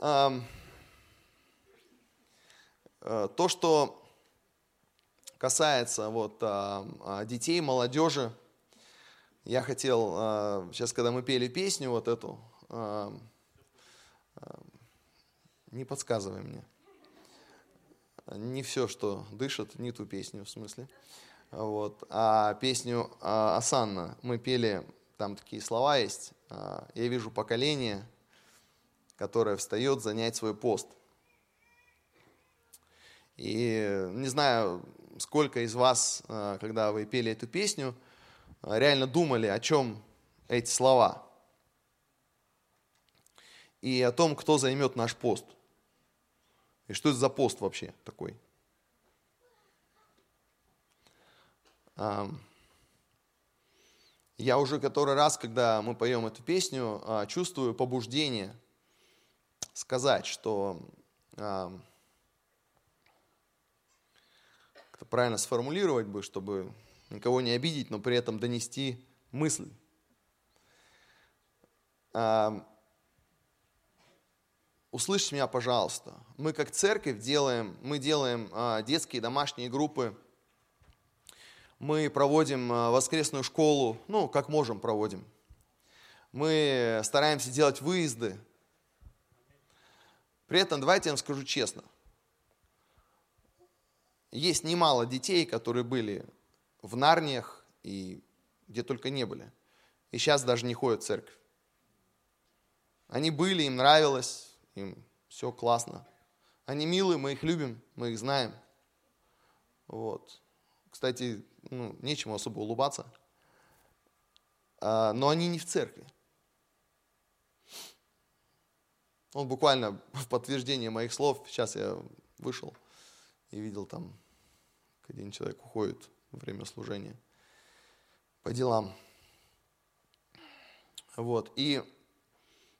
э, то, что касается вот, э, детей, молодежи, я хотел, сейчас, когда мы пели песню вот эту, не подсказывай мне, не все, что дышит, не ту песню в смысле, вот, а песню Асанна мы пели, там такие слова есть, э, я вижу поколение, которое встает занять свой пост. И не знаю, сколько из вас, э, когда вы пели эту песню, реально думали, о чем эти слова. И о том, кто займет наш пост. И что это за пост вообще такой. Я уже который раз, когда мы поем эту песню, а, чувствую побуждение сказать, что как правильно сформулировать бы, чтобы никого не обидеть, но при этом донести мысль. А, услышьте меня, пожалуйста. Мы как церковь делаем, мы делаем а, детские домашние группы, мы проводим а, воскресную школу, ну, как можем проводим. Мы стараемся делать выезды. При этом, давайте я вам скажу честно, есть немало детей, которые были в Нарниях и где только не были. И сейчас даже не ходят в церковь. Они были, им нравилось, им все классно. Они милые, мы их любим, мы их знаем. Вот. Кстати, ну, нечему особо улыбаться. А, но они не в церкви. Он буквально в подтверждение моих слов, сейчас я вышел и видел там, один человек уходит время служения по делам. Вот. И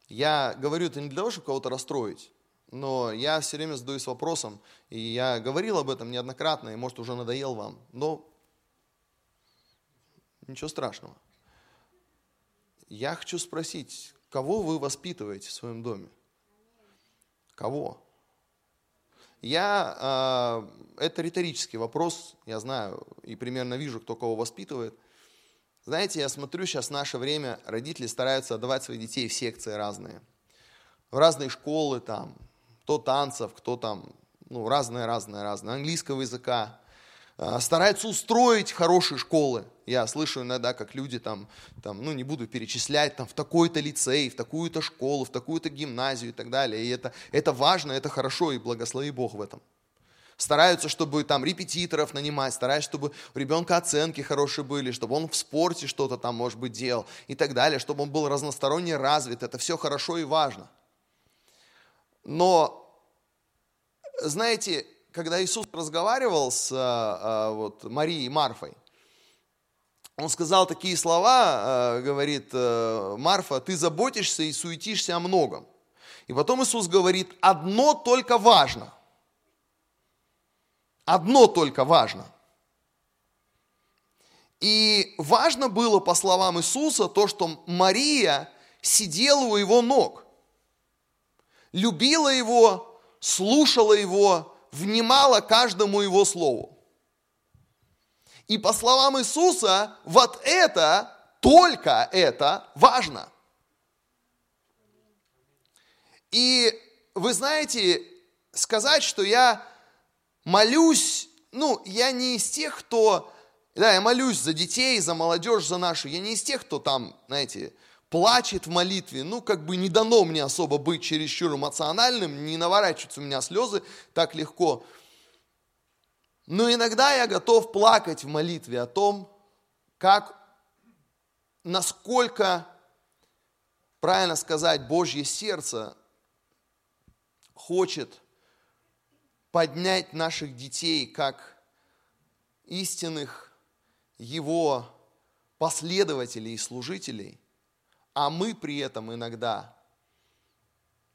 я говорю это не для того, чтобы кого-то расстроить, но я все время задаюсь вопросом, и я говорил об этом неоднократно, и может уже надоел вам, но ничего страшного. Я хочу спросить, кого вы воспитываете в своем доме? Кого? Я, э, это риторический вопрос, я знаю и примерно вижу, кто кого воспитывает. Знаете, я смотрю сейчас в наше время, родители стараются отдавать своих детей в секции разные. В разные школы там, кто танцев, кто там, ну, разное-разное-разное, английского языка. А, стараются устроить хорошие школы. Я слышу иногда, как люди там, там, ну не буду перечислять, там в такой-то лицей, в такую-то школу, в такую-то гимназию и так далее. И это, это важно, это хорошо, и благослови Бог в этом. Стараются, чтобы там репетиторов нанимать, стараются, чтобы у ребенка оценки хорошие были, чтобы он в спорте что-то там, может быть, делал и так далее, чтобы он был разносторонне развит. Это все хорошо и важно. Но, знаете, когда Иисус разговаривал с а, а, вот, Марией и Марфой, он сказал такие слова, а, говорит, э, Марфа, ты заботишься и суетишься о многом. И потом Иисус говорит, одно только важно. Одно только важно. И важно было, по словам Иисуса, то, что Мария сидела у его ног, любила его, слушала его, внимала каждому его слову. И по словам Иисуса, вот это, только это важно. И вы знаете, сказать, что я молюсь, ну, я не из тех, кто, да, я молюсь за детей, за молодежь, за нашу, я не из тех, кто там, знаете, плачет в молитве, ну, как бы не дано мне особо быть чересчур эмоциональным, не наворачиваются у меня слезы так легко. Но иногда я готов плакать в молитве о том, как, насколько, правильно сказать, Божье сердце хочет поднять наших детей как истинных Его последователей и служителей – а мы при этом иногда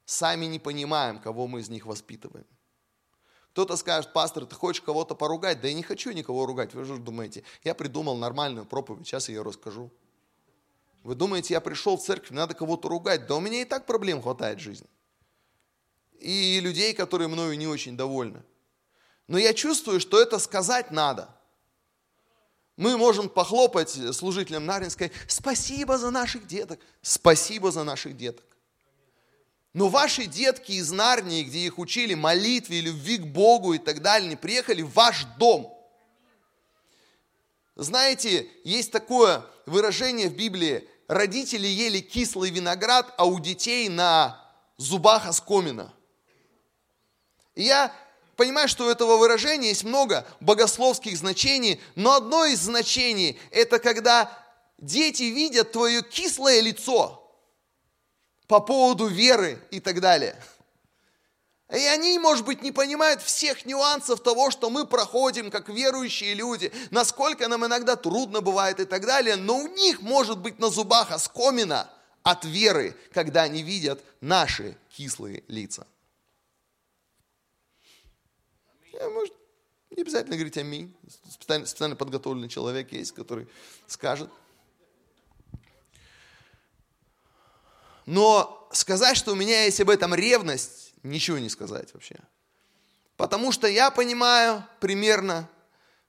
сами не понимаем, кого мы из них воспитываем. Кто-то скажет, пастор, ты хочешь кого-то поругать? Да я не хочу никого ругать. Вы же думаете, я придумал нормальную проповедь, сейчас я ее расскажу. Вы думаете, я пришел в церковь, надо кого-то ругать? Да у меня и так проблем хватает в жизни. и людей, которые мною не очень довольны. Но я чувствую, что это сказать надо. Мы можем похлопать служителям Наринской, спасибо за наших деток, спасибо за наших деток. Но ваши детки из Нарнии, где их учили молитве, любви к Богу и так далее, не приехали в ваш дом. Знаете, есть такое выражение в Библии, родители ели кислый виноград, а у детей на зубах оскомина. И я понимаю, что у этого выражения есть много богословских значений, но одно из значений – это когда дети видят твое кислое лицо по поводу веры и так далее. И они, может быть, не понимают всех нюансов того, что мы проходим как верующие люди, насколько нам иногда трудно бывает и так далее, но у них может быть на зубах оскомина от веры, когда они видят наши кислые лица. Я, может, не обязательно говорить аминь. Специально, специально подготовленный человек есть, который скажет. Но сказать, что у меня есть об этом ревность, ничего не сказать вообще. Потому что я понимаю примерно,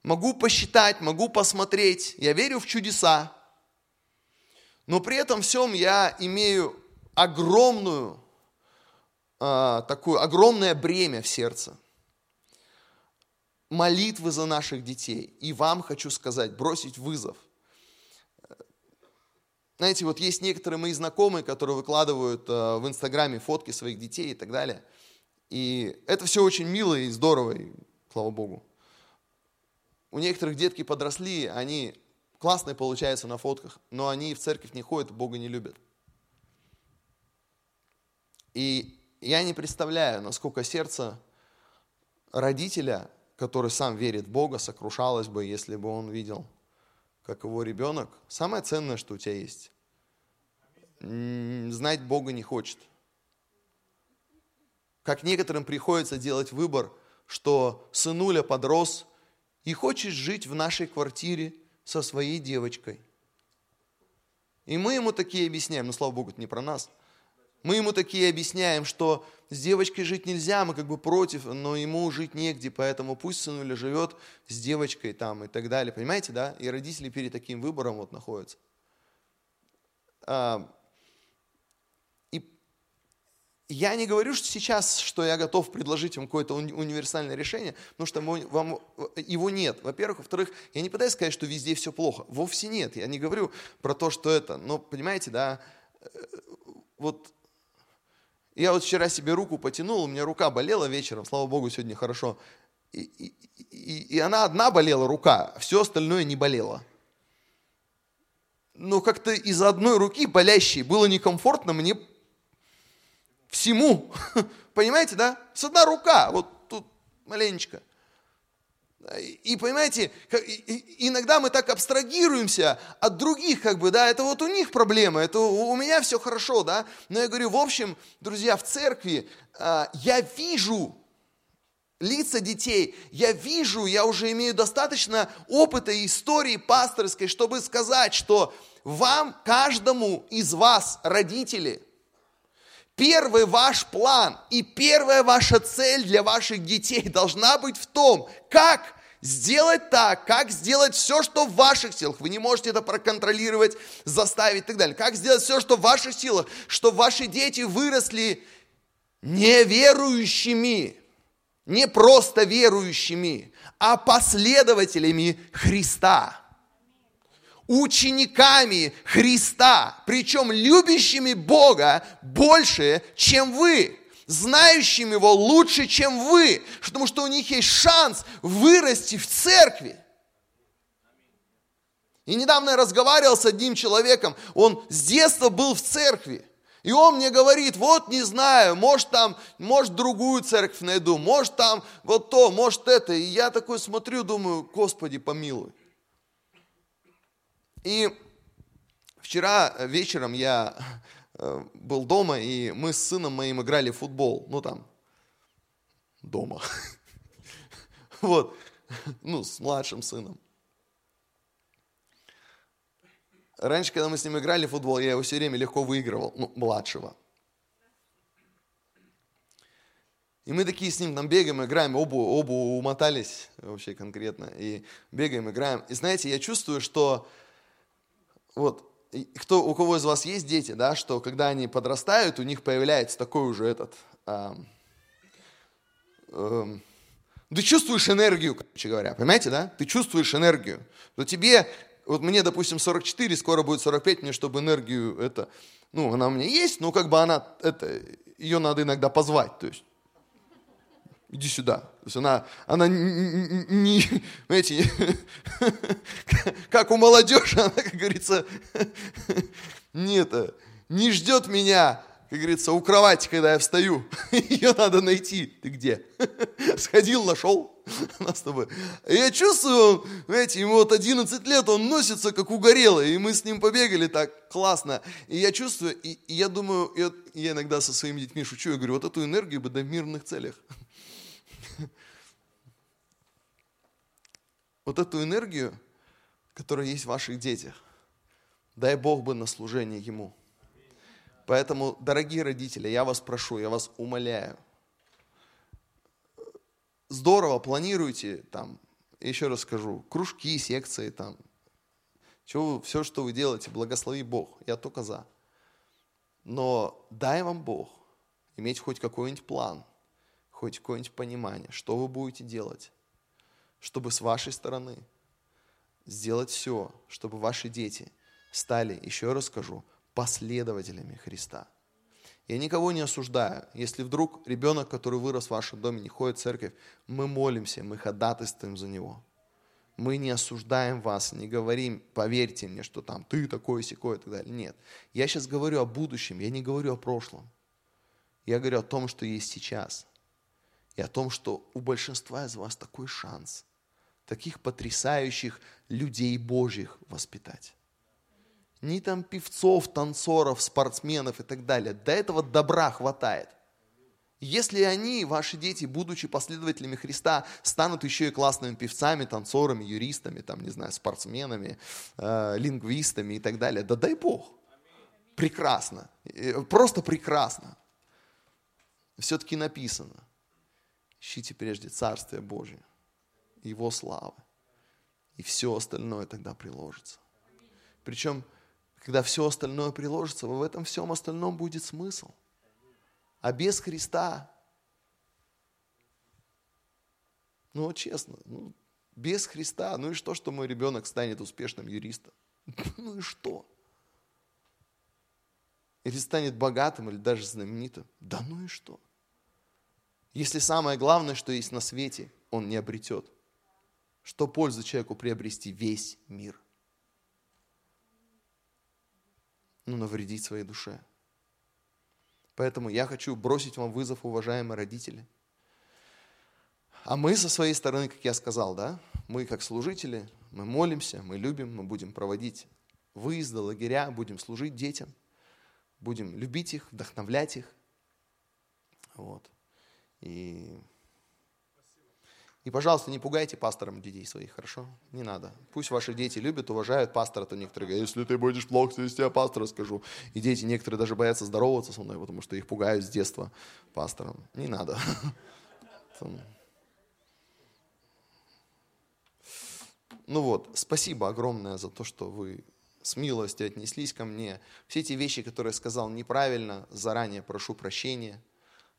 могу посчитать, могу посмотреть, я верю в чудеса, но при этом всем я имею огромную, э, такое огромное бремя в сердце – молитвы за наших детей. И вам хочу сказать, бросить вызов. Знаете, вот есть некоторые мои знакомые, которые выкладывают э, в Инстаграме фотки своих детей и так далее. И это все очень мило и здорово, и, слава Богу. У некоторых детки подросли, они классные получаются на фотках, но они в церковь не ходят, Бога не любят. И я не представляю, насколько сердце родителя который сам верит в Бога, сокрушалось бы, если бы он видел, как его ребенок. Самое ценное, что у тебя есть. Знать Бога не хочет. Как некоторым приходится делать выбор, что сынуля подрос и хочет жить в нашей квартире со своей девочкой. И мы ему такие объясняем, ну слава Богу, это не про нас – мы ему такие объясняем, что с девочкой жить нельзя, мы как бы против, но ему жить негде, поэтому пусть сынуля живет с девочкой там и так далее. Понимаете, да? И родители перед таким выбором вот находятся. А, и я не говорю что сейчас, что я готов предложить вам какое-то универсальное решение, потому что вам, его нет. Во-первых. Во-вторых, я не пытаюсь сказать, что везде все плохо. Вовсе нет. Я не говорю про то, что это. Но, понимаете, да, э, я вот вчера себе руку потянул, у меня рука болела вечером, слава богу, сегодня хорошо. И, и, и, и она одна болела, рука, а все остальное не болело. Но как-то из одной руки болящей было некомфортно мне всему. Понимаете, да? С одна рука, вот тут маленечко. И понимаете, иногда мы так абстрагируемся от других, как бы, да, это вот у них проблема, это у меня все хорошо, да. Но я говорю, в общем, друзья, в церкви а, я вижу лица детей, я вижу, я уже имею достаточно опыта и истории пасторской, чтобы сказать, что вам, каждому из вас, родители, Первый ваш план и первая ваша цель для ваших детей должна быть в том, как сделать так, как сделать все, что в ваших силах. Вы не можете это проконтролировать, заставить и так далее. Как сделать все, что в ваших силах, чтобы ваши дети выросли неверующими, не просто верующими, а последователями Христа учениками Христа, причем любящими Бога больше, чем вы знающим Его лучше, чем вы, потому что у них есть шанс вырасти в церкви. И недавно я разговаривал с одним человеком, он с детства был в церкви. И он мне говорит, вот не знаю, может там, может другую церковь найду, может там вот то, может это. И я такой смотрю, думаю, Господи, помилуй. И вчера вечером я был дома, и мы с сыном моим играли в футбол. Ну, там, дома. Вот. Ну, с младшим сыном. Раньше, когда мы с ним играли в футбол, я его все время легко выигрывал. Ну, младшего. И мы такие с ним там бегаем, играем, оба, оба умотались вообще конкретно. И бегаем, играем. И знаете, я чувствую, что вот кто, у кого из вас есть дети, да, что когда они подрастают, у них появляется такой уже этот... Эм, эм, ты чувствуешь энергию, короче говоря, понимаете, да? Ты чувствуешь энергию. Но тебе, вот мне, допустим, 44, скоро будет 45, мне, чтобы энергию это, ну, она у меня есть, но как бы она, это, ее надо иногда позвать, то есть иди сюда. То есть она, она не, знаете, как у молодежи, она, как говорится, не это, не ждет меня, как говорится, у кровати, когда я встаю. Ее надо найти. Ты где? Сходил, нашел. Нас с тобой. Я чувствую, знаете, ему вот 11 лет, он носится как угорелый, и мы с ним побегали так классно. И я чувствую, и, и я думаю, я, я иногда со своими детьми шучу, я говорю, вот эту энергию бы в мирных целях. Вот эту энергию, которая есть в ваших детях, дай Бог бы на служение Ему. Поэтому, дорогие родители, я вас прошу, я вас умоляю, здорово планируйте там, еще раз скажу, кружки, секции там, все, все, что вы делаете, благослови Бог, я только за. Но дай вам Бог иметь хоть какой-нибудь план, хоть какое-нибудь понимание, что вы будете делать, чтобы с вашей стороны сделать все, чтобы ваши дети стали, еще раз скажу, последователями Христа. Я никого не осуждаю. Если вдруг ребенок, который вырос в вашем доме, не ходит в церковь, мы молимся, мы ходатайствуем за него. Мы не осуждаем вас, не говорим, поверьте мне, что там ты такой, секой и так далее. Нет. Я сейчас говорю о будущем, я не говорю о прошлом. Я говорю о том, что есть сейчас. И о том, что у большинства из вас такой шанс. Таких потрясающих людей Божьих воспитать ни там певцов, танцоров, спортсменов и так далее. До этого добра хватает. Если они, ваши дети, будучи последователями Христа, станут еще и классными певцами, танцорами, юристами, там, не знаю, спортсменами, э, лингвистами и так далее, да дай Бог. Прекрасно. Э, просто прекрасно. Все-таки написано. Ищите прежде Царствие Божие, Его славы. И все остальное тогда приложится. Причем когда все остальное приложится, в этом всем остальном будет смысл. А без Христа, ну честно, ну, без Христа, ну и что, что мой ребенок станет успешным юристом? Ну и что? Или станет богатым, или даже знаменитым? Да ну и что? Если самое главное, что есть на свете, он не обретет. Что пользы человеку приобрести весь мир? но навредить своей душе. Поэтому я хочу бросить вам вызов, уважаемые родители. А мы со своей стороны, как я сказал, да, мы как служители, мы молимся, мы любим, мы будем проводить выезды, лагеря, будем служить детям, будем любить их, вдохновлять их. Вот. И и, пожалуйста, не пугайте пастором детей своих, хорошо? Не надо. Пусть ваши дети любят, уважают пастора, то некоторые говорят, если ты будешь плохо себя я пастора скажу. И дети некоторые даже боятся здороваться со мной, потому что их пугают с детства пастором. Не надо. Ну вот, спасибо огромное за то, что вы с милостью отнеслись ко мне. Все эти вещи, которые я сказал неправильно, заранее прошу прощения.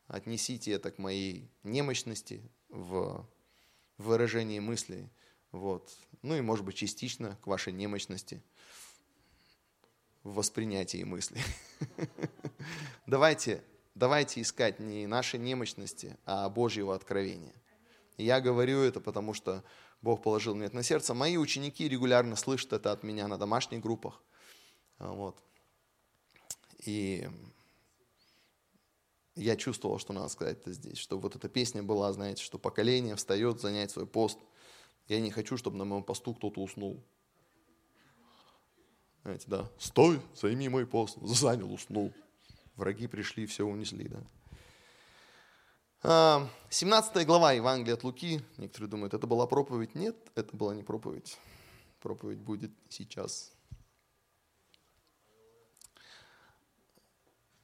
Отнесите это к моей немощности в выражении мыслей. Вот. Ну и, может быть, частично к вашей немощности в воспринятии мыслей. Давайте, давайте искать не нашей немощности, а Божьего откровения. я говорю это, потому что Бог положил мне это на сердце. Мои ученики регулярно слышат это от меня на домашних группах. Вот. И я чувствовал, что надо сказать это здесь, чтобы вот эта песня была, знаете, что поколение встает занять свой пост. Я не хочу, чтобы на моем посту кто-то уснул. Знаете, да, стой, займи мой пост, занял, уснул. Враги пришли, все унесли, да. 17 а, глава Евангелия от Луки. Некоторые думают, это была проповедь. Нет, это была не проповедь. Проповедь будет сейчас.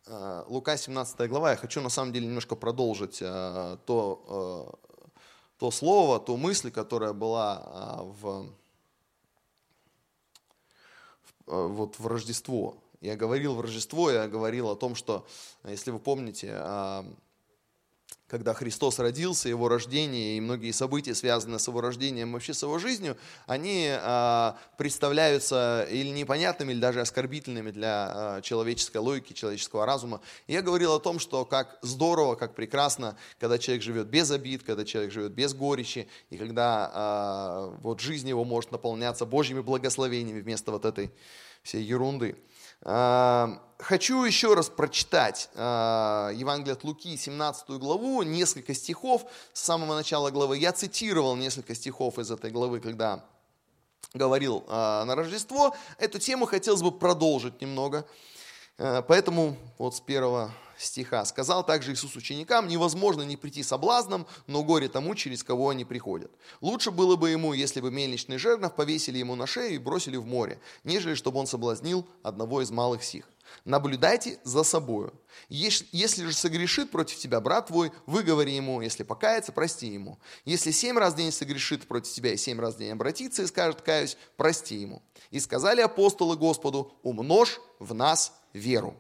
Лука 17 глава, я хочу на самом деле немножко продолжить э, то, э, то слово, ту мысль, которая была в, вот в Рождество. Я говорил в Рождество, я говорил о том, что, если вы помните, когда Христос родился, его рождение и многие события, связанные с его рождением, вообще с его жизнью, они э, представляются или непонятными, или даже оскорбительными для э, человеческой логики, человеческого разума. И я говорил о том, что как здорово, как прекрасно, когда человек живет без обид, когда человек живет без горечи, и когда э, вот жизнь его может наполняться Божьими благословениями вместо вот этой всей ерунды. Хочу еще раз прочитать Евангелие от Луки, 17 главу, несколько стихов с самого начала главы. Я цитировал несколько стихов из этой главы, когда говорил на Рождество. Эту тему хотелось бы продолжить немного. Поэтому вот с первого стиха. «Сказал также Иисус ученикам, невозможно не прийти соблазном, но горе тому, через кого они приходят. Лучше было бы ему, если бы мельничный жернов повесили ему на шею и бросили в море, нежели чтобы он соблазнил одного из малых сих. Наблюдайте за собою. Если же согрешит против тебя брат твой, выговори ему, если покается, прости ему. Если семь раз в день согрешит против тебя и семь раз в день обратится и скажет, каюсь, прости ему. И сказали апостолы Господу, умножь в нас веру.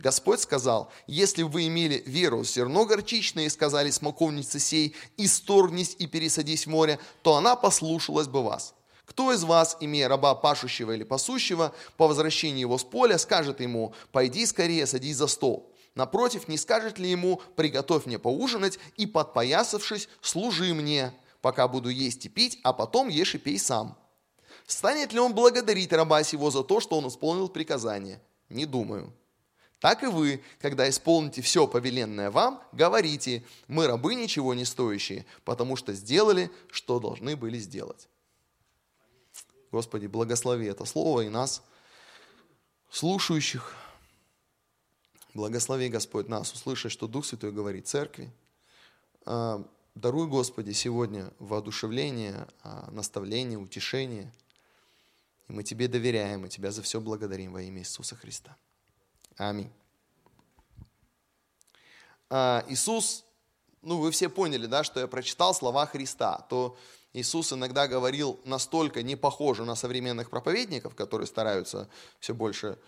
Господь сказал, если вы имели веру зерно горчичное и сказали смоковнице сей, исторгнись и пересадись в море, то она послушалась бы вас. Кто из вас, имея раба пашущего или пасущего, по возвращении его с поля, скажет ему, пойди скорее, садись за стол? Напротив, не скажет ли ему, приготовь мне поужинать и, подпоясавшись, служи мне, пока буду есть и пить, а потом ешь и пей сам? Станет ли он благодарить раба сего за то, что он исполнил приказание? Не думаю. Так и вы, когда исполните все повеленное вам, говорите, мы рабы ничего не стоящие, потому что сделали, что должны были сделать. Господи, благослови это слово и нас, слушающих. Благослови, Господь, нас, услышать, что Дух Святой говорит церкви. А, даруй, Господи, сегодня воодушевление, а, наставление, утешение. И мы Тебе доверяем, и Тебя за все благодарим во имя Иисуса Христа. Аминь. А, Иисус, ну вы все поняли, да, что я прочитал слова Христа, то Иисус иногда говорил настолько не похоже на современных проповедников, которые стараются все больше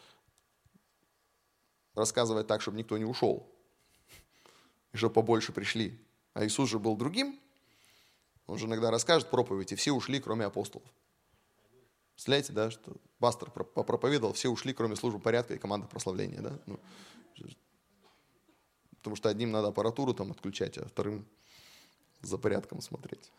рассказывать так, чтобы никто не ушел, и чтобы побольше пришли. А Иисус же был другим. Он же иногда расскажет проповедь, и все ушли, кроме апостолов. Представляете, да, что пастор попроповедовал, все ушли, кроме службы порядка и команды прославления, да? Ну, потому что одним надо аппаратуру там отключать, а вторым за порядком смотреть.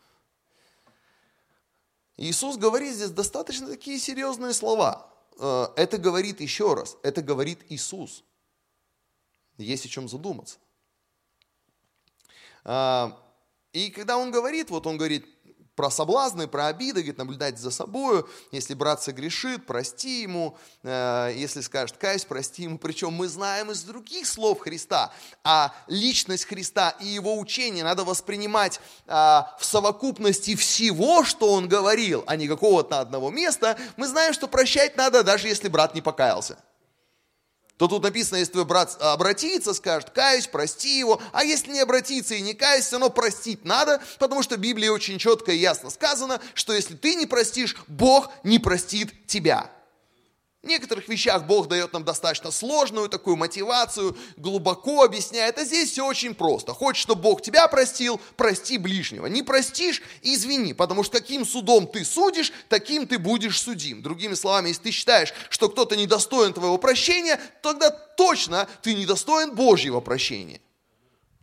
Иисус говорит здесь достаточно такие серьезные слова. Э, это говорит еще раз, это говорит Иисус. Есть о чем задуматься. А, и когда он говорит, вот он говорит, про соблазны, про обиды, говорит, наблюдать за собой. Если брат согрешит, прости ему. Э, если скажет каюсь, прости ему. Причем мы знаем из других слов Христа, а личность Христа и его учение надо воспринимать а, в совокупности всего, что он говорил, а не какого-то одного места. Мы знаем, что прощать надо, даже если брат не покаялся то тут написано, если твой брат обратится, скажет, каюсь, прости его, а если не обратиться и не каюсь, все равно простить надо, потому что в Библии очень четко и ясно сказано, что если ты не простишь, Бог не простит тебя. В некоторых вещах Бог дает нам достаточно сложную такую мотивацию, глубоко объясняет, а здесь все очень просто. Хочешь, чтобы Бог тебя простил, прости ближнего. Не простишь, извини, потому что каким судом ты судишь, таким ты будешь судим. Другими словами, если ты считаешь, что кто-то недостоин твоего прощения, тогда точно ты недостоин Божьего прощения.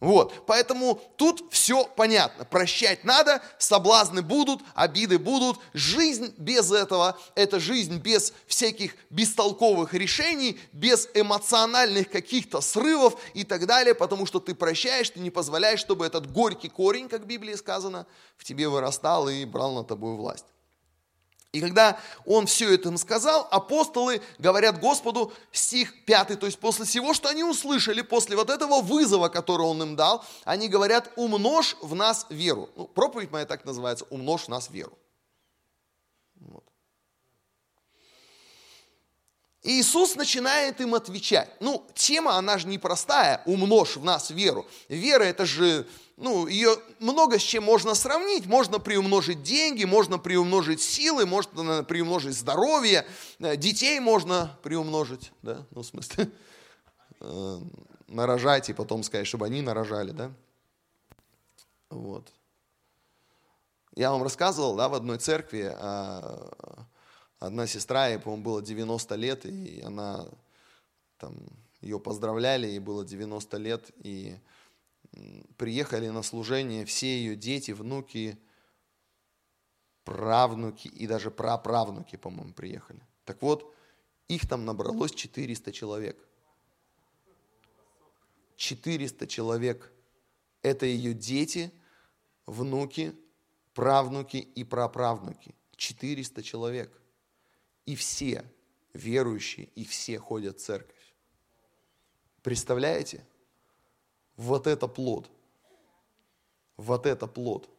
Вот, поэтому тут все понятно. Прощать надо, соблазны будут, обиды будут. Жизнь без этого – это жизнь без всяких бестолковых решений, без эмоциональных каких-то срывов и так далее, потому что ты прощаешь, ты не позволяешь, чтобы этот горький корень, как в Библии сказано, в тебе вырастал и брал на тобой власть. И когда он все это им сказал, апостолы говорят Господу, стих 5, то есть после всего, что они услышали, после вот этого вызова, который он им дал, они говорят, умножь в нас веру. Ну, проповедь моя так называется, умножь в нас веру. Вот. Иисус начинает им отвечать. Ну, тема, она же непростая, умножь в нас веру. Вера, это же, ну, ее много с чем можно сравнить. Можно приумножить деньги, можно приумножить силы, можно приумножить здоровье, э, детей можно приумножить, да, ну, в смысле, э, нарожать и потом сказать, чтобы они нарожали, да. Вот. Я вам рассказывал, да, в одной церкви, а, одна сестра, ей, по-моему, было 90 лет, и она там, ее поздравляли, ей было 90 лет, и приехали на служение все ее дети, внуки, правнуки и даже праправнуки, по-моему, приехали. Так вот, их там набралось 400 человек. 400 человек. Это ее дети, внуки, правнуки и праправнуки. 400 человек. И все верующие, и все ходят в церковь. Представляете? Вот это плод. Вот это плод.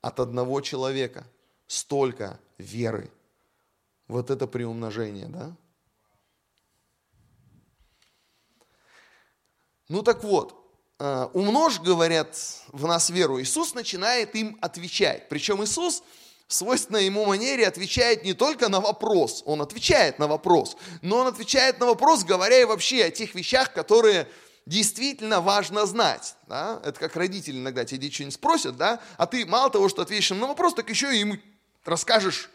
От одного человека столько веры. Вот это приумножение, да? Ну так вот, э, умножь, говорят, в нас веру. Иисус начинает им отвечать. Причем Иисус в свойственной ему манере отвечает не только на вопрос, он отвечает на вопрос, но он отвечает на вопрос, говоря и вообще о тех вещах, которые действительно важно знать. Да? Это как родители иногда тебе дети что-нибудь спросят, да? а ты мало того, что ответишь им на вопрос, так еще и ему расскажешь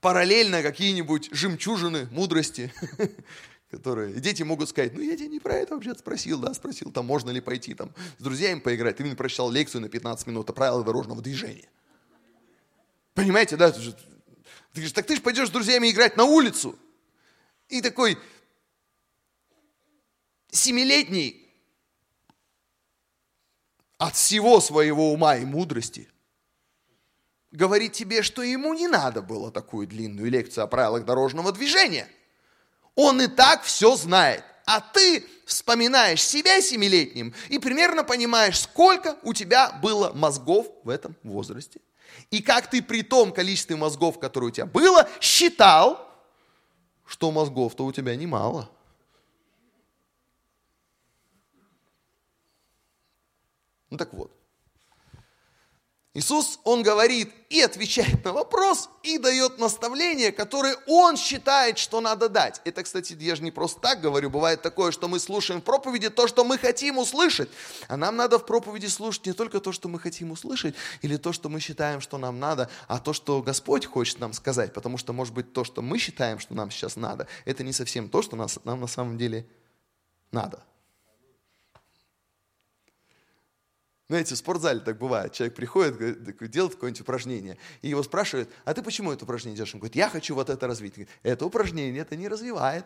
параллельно какие-нибудь жемчужины мудрости, которые дети могут сказать, ну я тебя не про это вообще спросил, да, спросил, там можно ли пойти там с друзьями поиграть, ты мне прочитал лекцию на 15 минут о правилах дорожного движения. Понимаете, да? Ты говоришь, так ты же пойдешь с друзьями играть на улицу. И такой семилетний от всего своего ума и мудрости говорит тебе, что ему не надо было такую длинную лекцию о правилах дорожного движения. Он и так все знает. А ты вспоминаешь себя семилетним и примерно понимаешь, сколько у тебя было мозгов в этом возрасте. И как ты при том количестве мозгов, которые у тебя было, считал, что мозгов-то у тебя немало. Ну так вот. Иисус, Он говорит и отвечает на вопрос, и дает наставление, которое Он считает, что надо дать. Это, кстати, я же не просто так говорю, бывает такое, что мы слушаем в проповеди то, что мы хотим услышать. А нам надо в проповеди слушать не только то, что мы хотим услышать, или то, что мы считаем, что нам надо, а то, что Господь хочет нам сказать. Потому что, может быть, то, что мы считаем, что нам сейчас надо, это не совсем то, что нас, нам на самом деле надо. Знаете, в спортзале так бывает. Человек приходит, делает какое-нибудь упражнение, и его спрашивают, а ты почему это упражнение делаешь? Он говорит, я хочу вот это развить. Говорит, это упражнение это не развивает.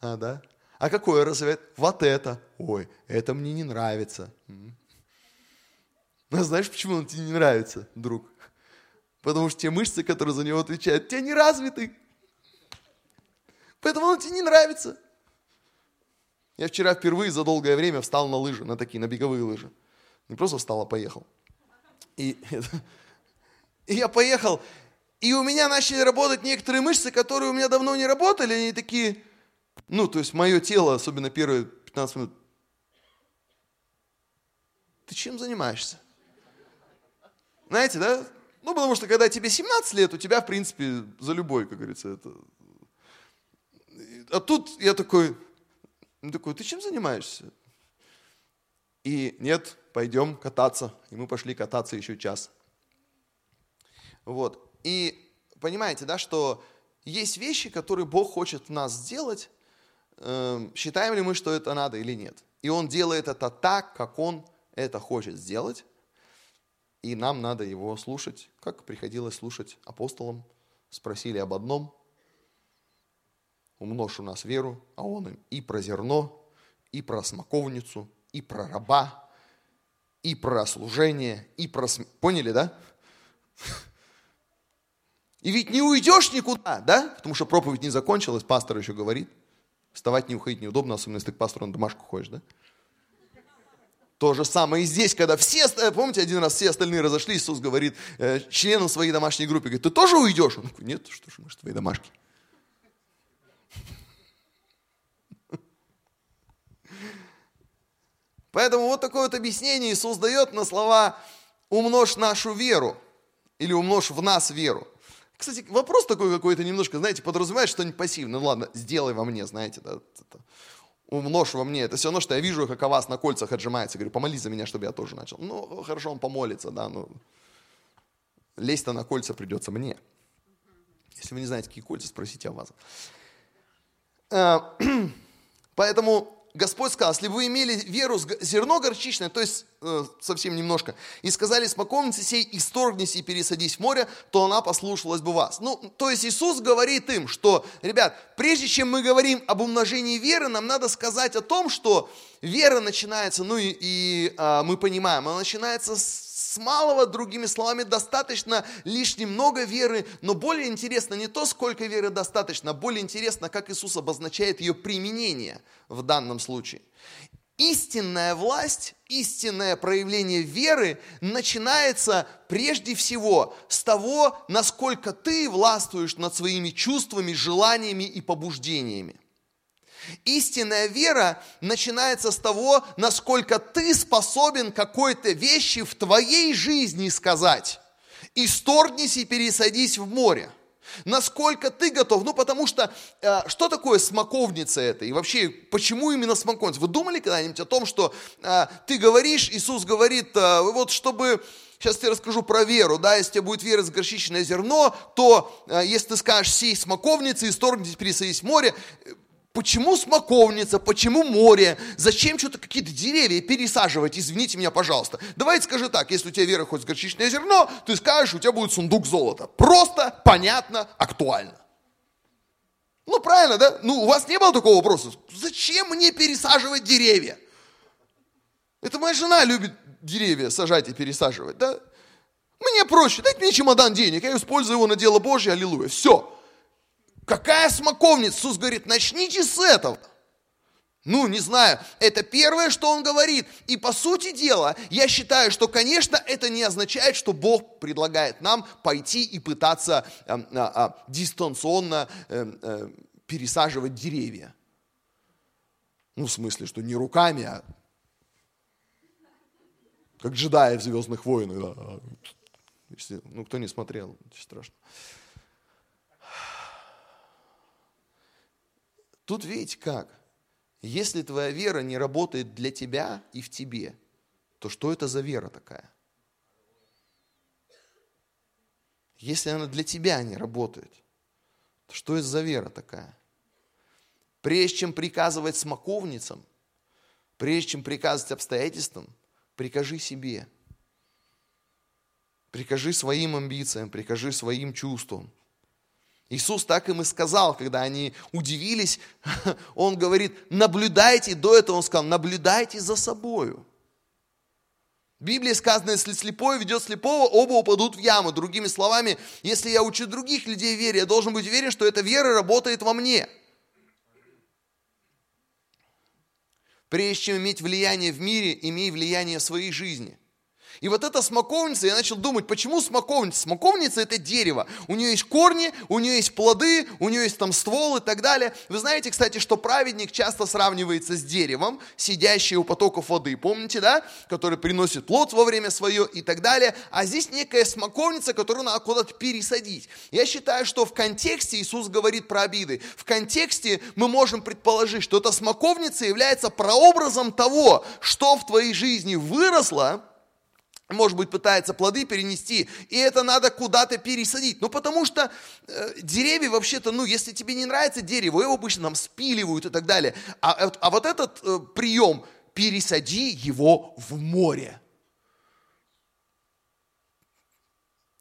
А, да? А какое развивает? Вот это. Ой, это мне не нравится. Ну, знаешь, почему он тебе не нравится, друг? Потому что те мышцы, которые за него отвечают, те не развиты. Поэтому он тебе не нравится. Я вчера впервые за долгое время встал на лыжи, на такие, на беговые лыжи. Не просто встал, а поехал. И, и я поехал, и у меня начали работать некоторые мышцы, которые у меня давно не работали, они такие, ну, то есть мое тело, особенно первые 15 минут, ты чем занимаешься? Знаете, да? Ну, потому что когда тебе 17 лет, у тебя, в принципе, за любой, как говорится, это... А тут я такой, он такой, ты чем занимаешься? И нет, пойдем кататься. И мы пошли кататься еще час. Вот. И понимаете, да, что есть вещи, которые Бог хочет в нас сделать, э, считаем ли мы, что это надо или нет. И Он делает это так, как Он это хочет сделать, и нам надо Его слушать, как приходилось слушать апостолам. Спросили об одном, умножь у нас веру, а он им и про зерно, и про смоковницу, и про раба, и про служение, и про... Поняли, да? И ведь не уйдешь никуда, да? Потому что проповедь не закончилась, пастор еще говорит. Вставать не уходить неудобно, особенно если ты к пастору на домашку ходишь, да? То же самое и здесь, когда все, помните, один раз все остальные разошлись, Иисус говорит э, членам своей домашней группы, говорит, ты тоже уйдешь? Он говорит, нет, что ж, мы же твои домашки. Поэтому вот такое вот объяснение Иисус дает на слова «умножь нашу веру» или «умножь в нас веру». Кстати, вопрос такой какой-то немножко, знаете, подразумевает что-нибудь пассивное. Ну ладно, сделай во мне, знаете, да, это, умножь во мне. Это все равно, что я вижу, как вас на кольцах отжимается. Говорю, помолись за меня, чтобы я тоже начал. Ну, хорошо, он помолится, да, ну. Лезть-то на кольца придется мне. Если вы не знаете, какие кольца, спросите вас. Э, поэтому Господь сказал, если вы имели веру, зерно горчичное, то есть э, совсем немножко, и сказали смоковнице сей, исторгнись и пересадись в море, то она послушалась бы вас. Ну, то есть Иисус говорит им, что, ребят, прежде чем мы говорим об умножении веры, нам надо сказать о том, что вера начинается, ну и, и э, мы понимаем, она начинается с с малого, другими словами, достаточно лишь немного веры, но более интересно не то, сколько веры достаточно, а более интересно, как Иисус обозначает ее применение в данном случае. Истинная власть, истинное проявление веры начинается прежде всего с того, насколько ты властвуешь над своими чувствами, желаниями и побуждениями. Истинная вера начинается с того, насколько ты способен какой-то вещи в твоей жизни сказать. Исторгнись и пересадись в море. Насколько ты готов? Ну, потому что, э, что такое смоковница это? И вообще, почему именно смоковница? Вы думали когда-нибудь о том, что э, ты говоришь, Иисус говорит, э, вот чтобы, сейчас я расскажу про веру, да, если у тебя будет вера с горчичное зерно, то э, если ты скажешь сей смоковницы, исторгнись, пересадись в море, Почему смоковница, почему море? Зачем что-то какие-то деревья пересаживать? Извините меня, пожалуйста. Давайте скажи так, если у тебя вера хоть с горчичное зерно, ты скажешь, у тебя будет сундук золота. Просто, понятно, актуально. Ну, правильно, да? Ну, у вас не было такого вопроса? Зачем мне пересаживать деревья? Это моя жена любит деревья сажать и пересаживать, да? Мне проще, дайте мне чемодан денег, я использую его на дело Божье, аллилуйя. Все. Какая смоковница? Иисус говорит, начните с этого. Ну, не знаю, это первое, что он говорит. И по сути дела, я считаю, что, конечно, это не означает, что Бог предлагает нам пойти и пытаться э, э, э, дистанционно э, э, пересаживать деревья. Ну, в смысле, что не руками, а как джедаи в «Звездных войнах». Да. Ну, кто не смотрел, ничего Тут видите как? Если твоя вера не работает для тебя и в тебе, то что это за вера такая? Если она для тебя не работает, то что это за вера такая? Прежде чем приказывать смоковницам, прежде чем приказывать обстоятельствам, прикажи себе. Прикажи своим амбициям, прикажи своим чувствам. Иисус так им и сказал, когда они удивились, Он говорит, наблюдайте, до этого Он сказал, наблюдайте за собою. В Библии сказано, если слепой ведет слепого, оба упадут в яму. Другими словами, если я учу других людей вере, я должен быть уверен, что эта вера работает во мне. Прежде чем иметь влияние в мире, имей влияние в своей жизни – и вот эта смоковница, я начал думать, почему смоковница? Смоковница это дерево. У нее есть корни, у нее есть плоды, у нее есть там ствол и так далее. Вы знаете, кстати, что праведник часто сравнивается с деревом, сидящий у потоков воды. Помните, да? Который приносит плод во время свое и так далее. А здесь некая смоковница, которую надо куда-то пересадить. Я считаю, что в контексте Иисус говорит про обиды. В контексте мы можем предположить, что эта смоковница является прообразом того, что в твоей жизни выросло, может быть, пытается плоды перенести, и это надо куда-то пересадить. Ну, потому что э, деревья вообще-то, ну, если тебе не нравится дерево, его обычно там спиливают и так далее. А, а, а вот этот э, прием, пересади его в море.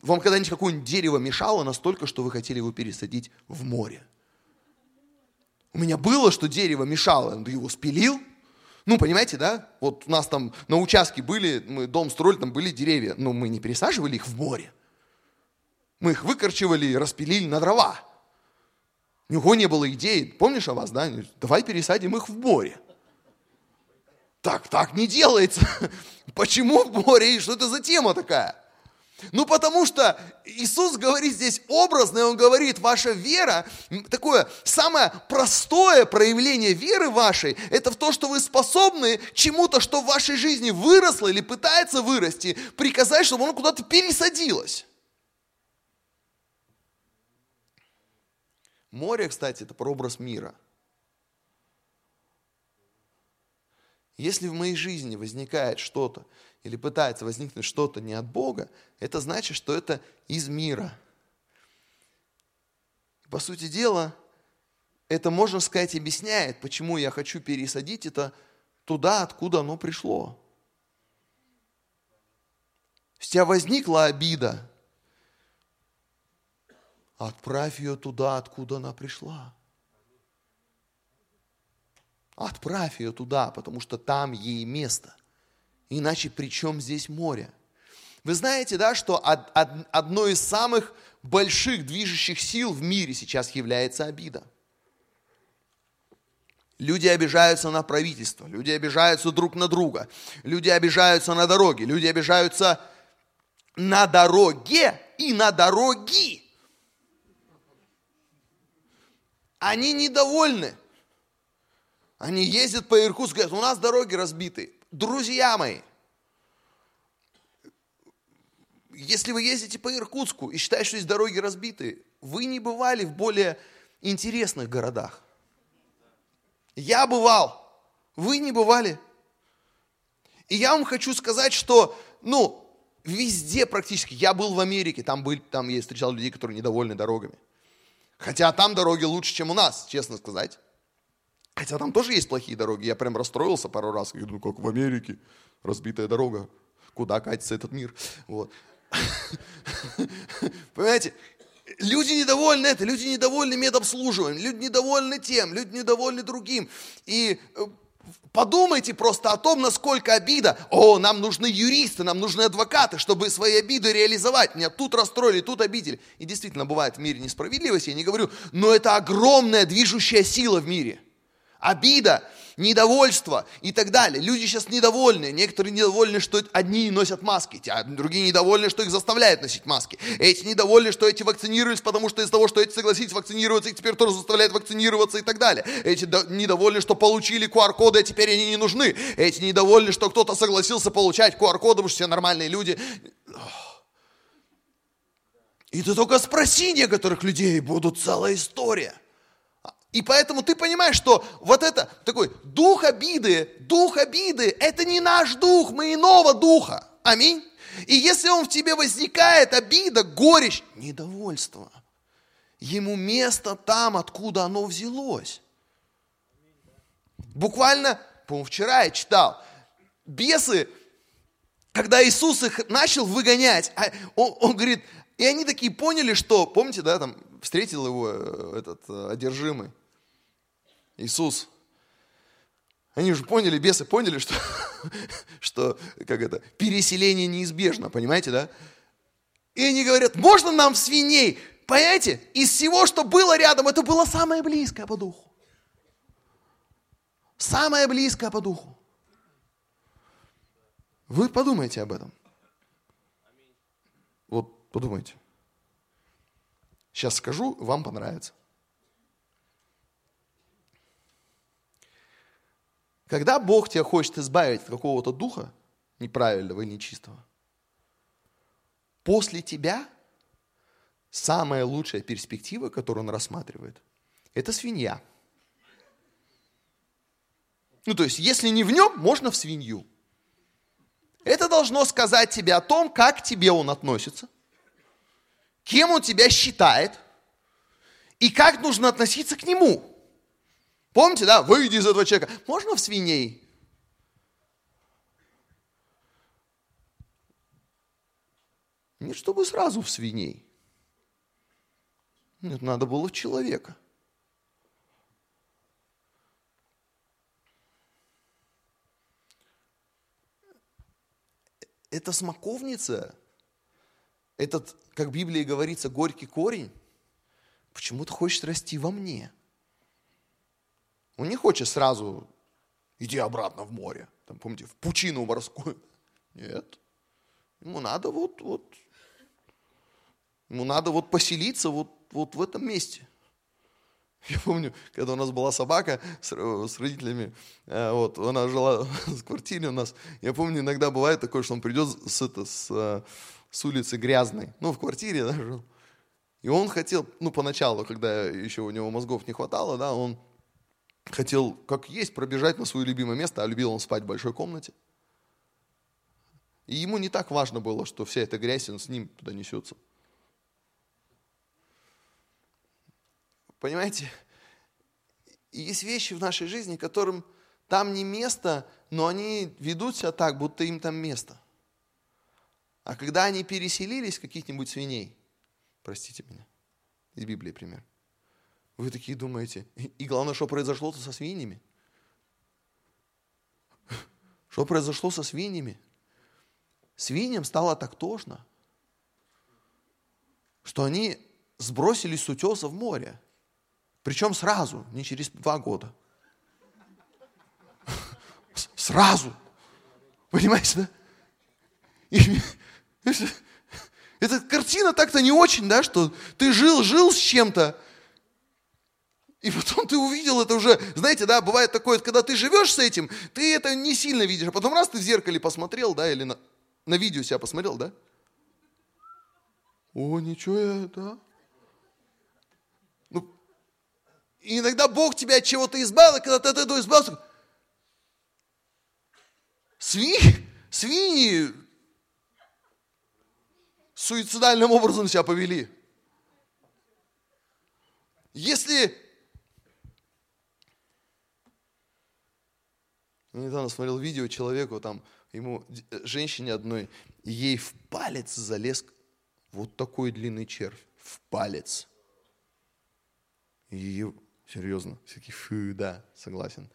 Вам когда-нибудь какое-нибудь дерево мешало настолько, что вы хотели его пересадить в море? У меня было, что дерево мешало, ты его спилил – ну, понимаете, да? Вот у нас там на участке были, мы дом строили, там были деревья, но мы не пересаживали их в море. Мы их выкорчевали и распилили на дрова. У него не было идеи, помнишь о вас, да? Давай пересадим их в море. так, так не делается. Почему в море? Что это за тема такая? Ну, потому что Иисус говорит здесь образно, и Он говорит, ваша вера, такое самое простое проявление веры вашей, это в то, что вы способны чему-то, что в вашей жизни выросло или пытается вырасти, приказать, чтобы оно куда-то пересадилось. Море, кстати, это прообраз мира. Если в моей жизни возникает что-то, или пытается возникнуть что-то не от Бога, это значит, что это из мира. По сути дела, это, можно сказать, объясняет, почему я хочу пересадить это туда, откуда оно пришло. У тебя возникла обида, отправь ее туда, откуда она пришла. Отправь ее туда, потому что там ей место – Иначе при чем здесь море? Вы знаете, да, что одной из самых больших движущих сил в мире сейчас является обида. Люди обижаются на правительство, люди обижаются друг на друга, люди обижаются на дороге, люди обижаются на дороге и на дороги. Они недовольны. Они ездят по Иркутску, говорят, у нас дороги разбиты. Друзья мои, если вы ездите по Иркутску и считаете, что здесь дороги разбиты, вы не бывали в более интересных городах. Я бывал, вы не бывали. И я вам хочу сказать, что, ну, везде практически, я был в Америке, там, был, там я встречал людей, которые недовольны дорогами. Хотя там дороги лучше, чем у нас, честно сказать. Хотя там тоже есть плохие дороги. Я прям расстроился пару раз. Я думаю, как в Америке, разбитая дорога. Куда катится этот мир? Вот. Понимаете, люди недовольны это, люди недовольны медобслуживанием, люди недовольны тем, люди недовольны другим. И э, подумайте просто о том, насколько обида. О, нам нужны юристы, нам нужны адвокаты, чтобы свои обиды реализовать. Меня тут расстроили, тут обидели. И действительно, бывает в мире несправедливость, я не говорю, но это огромная движущая сила в мире обида, недовольство и так далее. Люди сейчас недовольны. Некоторые недовольны, что одни носят маски, а другие недовольны, что их заставляют носить маски. Эти недовольны, что эти вакцинировались, потому что из-за того, что эти согласились вакцинироваться, их теперь тоже заставляют вакцинироваться и так далее. Эти недовольны, что получили QR-коды, а теперь они не нужны. Эти недовольны, что кто-то согласился получать QR-коды, потому что все нормальные люди. И ты только спроси некоторых людей, будут целая история – и поэтому ты понимаешь, что вот это такой дух обиды, дух обиды, это не наш дух, мы иного духа. Аминь. И если он в тебе возникает, обида, горечь, недовольство, ему место там, откуда оно взялось. Буквально, по-моему, вчера я читал, бесы, когда Иисус их начал выгонять, а он, он говорит, и они такие поняли, что, помните, да, там встретил его э, этот э, одержимый, Иисус. Они же поняли, бесы поняли, что, что как это, переселение неизбежно, понимаете, да? И они говорят, можно нам свиней? Понимаете, из всего, что было рядом, это было самое близкое по духу. Самое близкое по духу. Вы подумайте об этом. Вот подумайте. Сейчас скажу, вам понравится. Когда Бог тебя хочет избавить от какого-то духа неправильного и нечистого, после тебя самая лучшая перспектива, которую он рассматривает, это свинья. Ну, то есть, если не в нем, можно в свинью. Это должно сказать тебе о том, как к тебе он относится, кем он тебя считает и как нужно относиться к нему. Помните, да, выйди из этого человека. Можно в свиней? Нет, чтобы сразу в свиней. Нет, надо было в человека. Эта смоковница, этот, как в Библии говорится, горький корень, почему-то хочет расти во мне – он не хочет сразу иди обратно в море. там, помните, в пучину морскую. Нет. Ему надо вот, вот, ему надо вот поселиться вот, вот в этом месте. Я помню, когда у нас была собака с, с родителями, э, вот, она жила в квартире у нас, я помню, иногда бывает такое, что он придет с, это, с, э, с улицы грязной, ну, в квартире, да, жил. И он хотел, ну, поначалу, когда еще у него мозгов не хватало, да, он хотел, как есть, пробежать на свое любимое место, а любил он спать в большой комнате. И ему не так важно было, что вся эта грязь, он с ним туда несется. Понимаете? И есть вещи в нашей жизни, которым там не место, но они ведут себя так, будто им там место. А когда они переселились, каких-нибудь свиней, простите меня, из Библии пример, вы такие думаете, и главное, что произошло-то со свиньями? Что произошло со свиньями? Свиньям стало так тошно, что они сбросились с утеса в море. Причем сразу, не через два года. Сразу. Понимаете, да? И, эта картина так-то не очень, да, что ты жил, жил с чем-то, и потом ты увидел это уже, знаете, да, бывает такое, когда ты живешь с этим, ты это не сильно видишь, а потом раз ты в зеркале посмотрел, да, или на, на видео себя посмотрел, да? О, ничего я, да? Ну, иногда Бог тебя от чего-то избавил, когда ты от этого избавился, свиньи, свиньи суицидальным образом себя повели. Если Я недавно смотрел видео человеку, там, ему, э, женщине одной, ей в палец залез вот такой длинный червь. В палец. И серьезно, все такие, фу, да, согласен.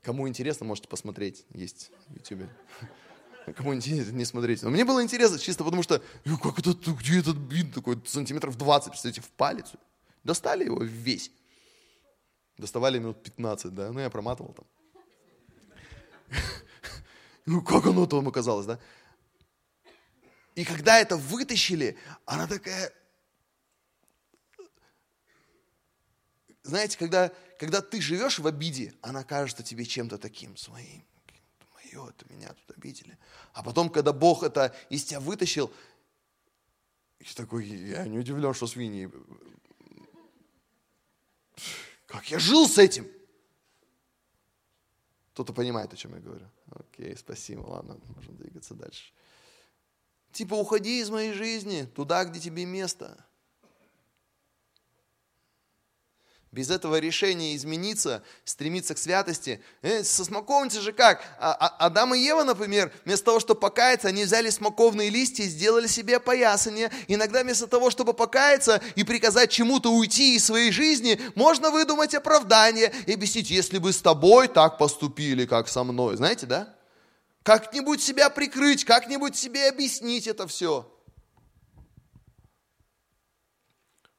Кому интересно, можете посмотреть, есть в YouTube. Кому интересно, не смотрите. Но мне было интересно, чисто потому что, как это, где этот вид такой, сантиметров 20, представляете, в палец. Достали его весь. Доставали минут 15, да, ну я проматывал там. Ну, как оно там оказалось, да? И когда это вытащили, она такая... Знаете, когда, когда ты живешь в обиде, она кажется тебе чем-то таким своим. Мое, это меня тут обидели. А потом, когда Бог это из тебя вытащил, я такой, я не удивлен, что свиньи... Как я жил с этим? Кто-то понимает, о чем я говорю. Окей, спасибо, ладно, можем двигаться дальше. Типа, уходи из моей жизни, туда, где тебе место. Без этого решения измениться, стремиться к святости. Э, со смоковницей же как? А, а, Адам и Ева, например, вместо того, чтобы покаяться, они взяли смоковные листья и сделали себе поясание. Иногда вместо того, чтобы покаяться и приказать чему-то уйти из своей жизни, можно выдумать оправдание и объяснить, если бы с тобой так поступили, как со мной. Знаете, да? Как-нибудь себя прикрыть, как-нибудь себе объяснить это все.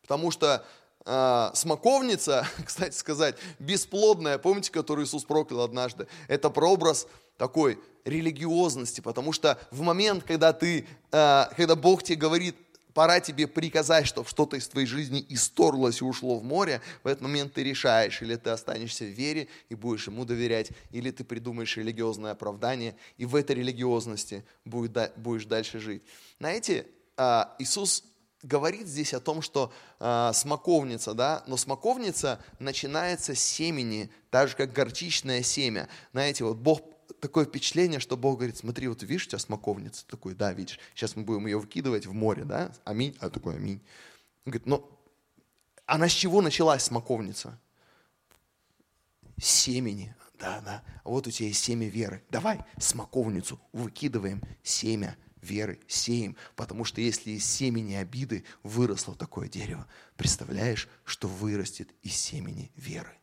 Потому что э, смоковница, кстати сказать, бесплодная, помните, которую Иисус проклял однажды, это прообраз такой религиозности, потому что в момент, когда ты, э, когда Бог тебе говорит, пора тебе приказать, чтобы что-то из твоей жизни исторлось и ушло в море, в этот момент ты решаешь, или ты останешься в вере и будешь ему доверять, или ты придумаешь религиозное оправдание, и в этой религиозности будешь дальше жить. Знаете, а, Иисус говорит здесь о том, что э, смоковница, да, но смоковница начинается с семени, так же, как горчичное семя. Знаете, вот Бог, такое впечатление, что Бог говорит, смотри, вот видишь, у тебя смоковница, такой, да, видишь, сейчас мы будем ее выкидывать в море, да, аминь, а такой аминь. Он говорит, но она с чего началась смоковница? Семени, да, да, вот у тебя есть семя веры, давай смоковницу выкидываем, семя веры сеем, потому что если из семени обиды выросло такое дерево, представляешь, что вырастет из семени веры.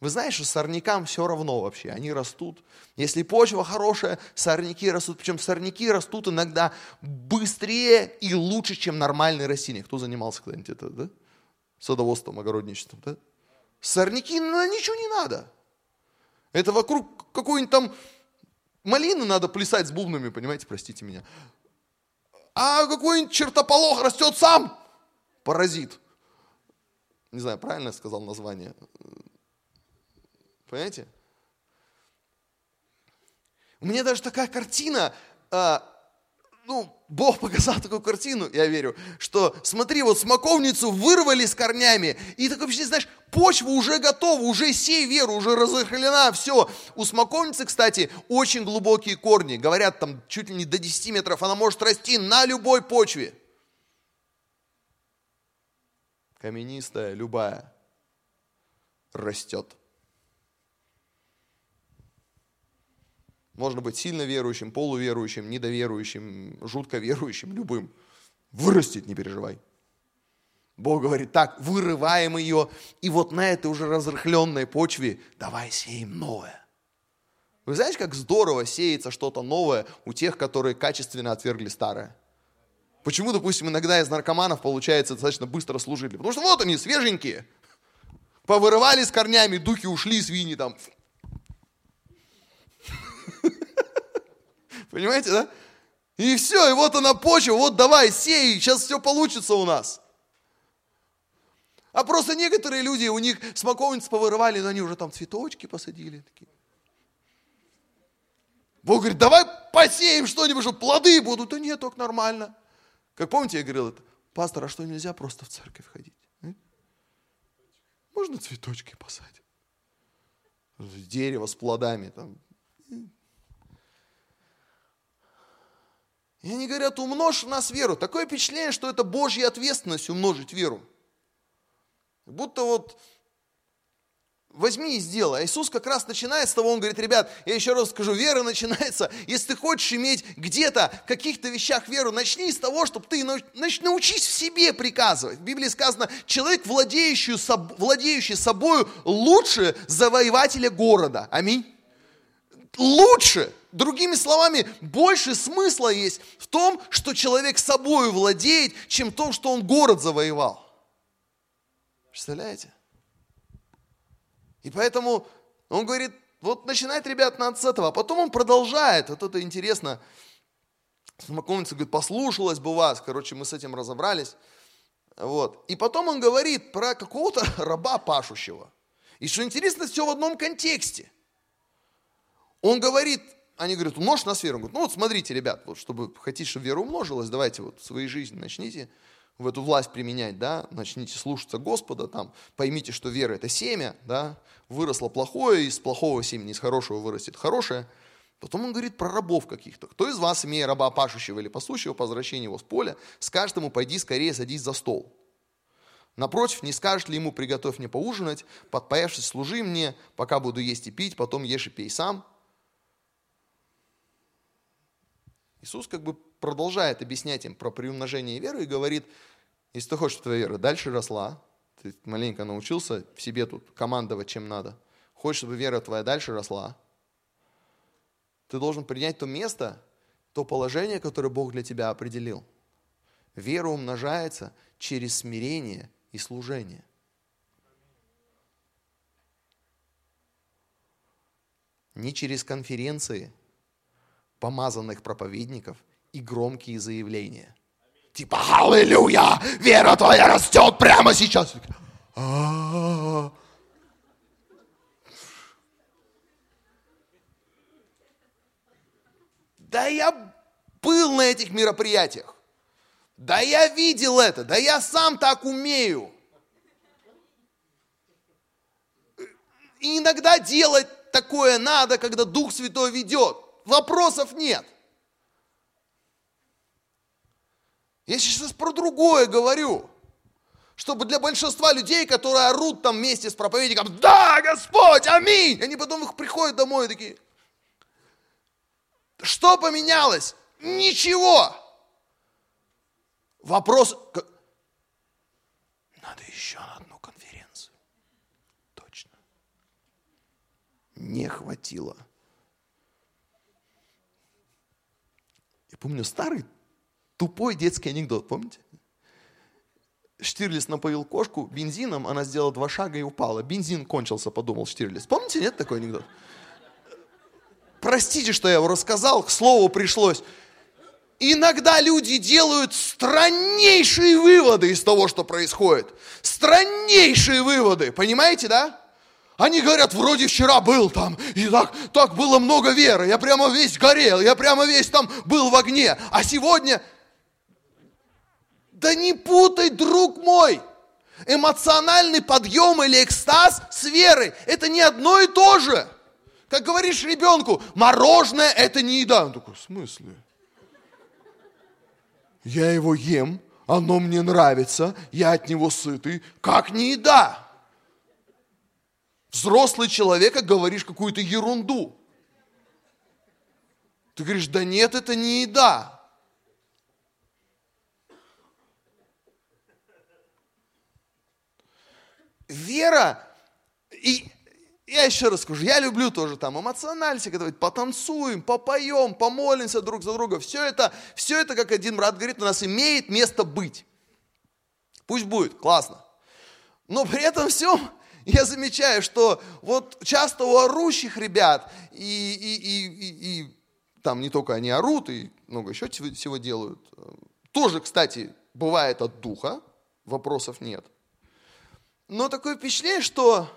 Вы знаете, что сорнякам все равно вообще, они растут. Если почва хорошая, сорняки растут. Причем сорняки растут иногда быстрее и лучше, чем нормальные растения. Кто занимался когда-нибудь это, да? Садоводством, огородничеством, да? Сорняки, ну, ничего не надо. Это вокруг какой-нибудь там малины надо плясать с бубнами, понимаете, простите меня. А какой-нибудь чертополох растет сам, паразит. Не знаю, правильно я сказал название. Понимаете? У меня даже такая картина, а, ну, Бог показал такую картину, я верю, что смотри, вот смоковницу вырвали с корнями, и так вообще, знаешь, почва уже готова, уже сей веру, уже разохлена, все. У смоковницы, кстати, очень глубокие корни, говорят, там чуть ли не до 10 метров, она может расти на любой почве. Каменистая, любая, растет. Можно быть сильно верующим, полуверующим, недоверующим, жутко верующим, любым. Вырастет, не переживай. Бог говорит, так, вырываем ее, и вот на этой уже разрыхленной почве давай сеем новое. Вы знаете, как здорово сеется что-то новое у тех, которые качественно отвергли старое? Почему, допустим, иногда из наркоманов получается достаточно быстро служили? Потому что вот они, свеженькие. Повырывали с корнями, духи ушли, свиньи там Понимаете, да? И все, и вот она почва, вот давай, сей, сейчас все получится у нас. А просто некоторые люди, у них смоковницы повырывали, но они уже там цветочки посадили. Такие. Бог говорит, давай посеем что-нибудь, чтобы плоды будут. Да нет, только нормально. Как помните, я говорил это, пастор, а что нельзя просто в церковь ходить? Можно цветочки посадить? Дерево с плодами, там, И они говорят, умножь в нас веру. Такое впечатление, что это Божья ответственность умножить веру. Будто вот возьми и сделай. А Иисус как раз начинает с того, Он говорит, ребят, я еще раз скажу, вера начинается, если ты хочешь иметь где-то в каких-то вещах веру, начни с того, чтобы ты научись в себе приказывать. В Библии сказано, человек, владеющий, владеющий собою, лучше завоевателя города. Аминь. Лучше. Другими словами, больше смысла есть в том, что человек собой владеет, чем в том, что он город завоевал. Представляете? И поэтому он говорит, вот начинает, ребят, надо с этого. А потом он продолжает, вот это интересно. Знакомится, говорит, послушалась бы вас. Короче, мы с этим разобрались. Вот. И потом он говорит про какого-то раба пашущего. И что интересно, все в одном контексте. Он говорит, они говорят, умножь на сферу. Он говорит, ну вот смотрите, ребят, вот, чтобы хотите, чтобы вера умножилась, давайте вот в своей жизни начните в эту власть применять, да, начните слушаться Господа, там, поймите, что вера это семя, да, выросло плохое, из плохого семени, из хорошего вырастет хорошее. Потом он говорит про рабов каких-то. Кто из вас, имея раба пашущего или пасущего по возвращении его с поля, скажет ему, пойди скорее садись за стол. Напротив, не скажет ли ему, приготовь мне поужинать, подпоявшись, служи мне, пока буду есть и пить, потом ешь и пей сам. Иисус как бы продолжает объяснять им про приумножение веры и говорит, если ты хочешь, чтобы твоя вера дальше росла, ты маленько научился в себе тут командовать, чем надо, хочешь, чтобы вера твоя дальше росла, ты должен принять то место, то положение, которое Бог для тебя определил. Вера умножается через смирение и служение. Не через конференции, помазанных проповедников и громкие заявления. Типа, аллилуйя, вера твоя растет прямо сейчас. Да я был на этих мероприятиях. Да я видел это, да я сам так умею. И иногда делать такое надо, когда Дух Святой ведет. Вопросов нет. Я сейчас про другое говорю. Чтобы для большинства людей, которые орут там вместе с проповедником, да, Господь, аминь, они потом их приходят домой и такие, что поменялось? Ничего. Вопрос, надо еще на одну конференцию. Точно. Не хватило. Помню старый тупой детский анекдот, помните? Штирлиц напоил кошку бензином, она сделала два шага и упала. Бензин кончился, подумал Штирлиц. Помните, нет такой анекдот? Простите, что я его рассказал, к слову пришлось. Иногда люди делают страннейшие выводы из того, что происходит. Страннейшие выводы, понимаете, да? Они говорят, вроде вчера был там, и так, так было много веры, я прямо весь горел, я прямо весь там был в огне. А сегодня да не путай, друг мой! Эмоциональный подъем или экстаз с верой – это не одно и то же. Как говоришь ребенку, мороженое – это не еда. Он такой, в смысле? Я его ем, оно мне нравится, я от него сытый, как не еда. Взрослый человек, а говоришь какую-то ерунду. Ты говоришь, да нет, это не еда. вера, и я еще раз скажу, я люблю тоже там эмоциональности, когда потанцуем, попоем, помолимся друг за друга. Все это, все это, как один брат говорит, у нас имеет место быть. Пусть будет, классно. Но при этом всем я замечаю, что вот часто у орущих ребят, и, и, и, и, и там не только они орут, и много еще всего делают, тоже, кстати, бывает от духа, вопросов нет – но такое впечатление, что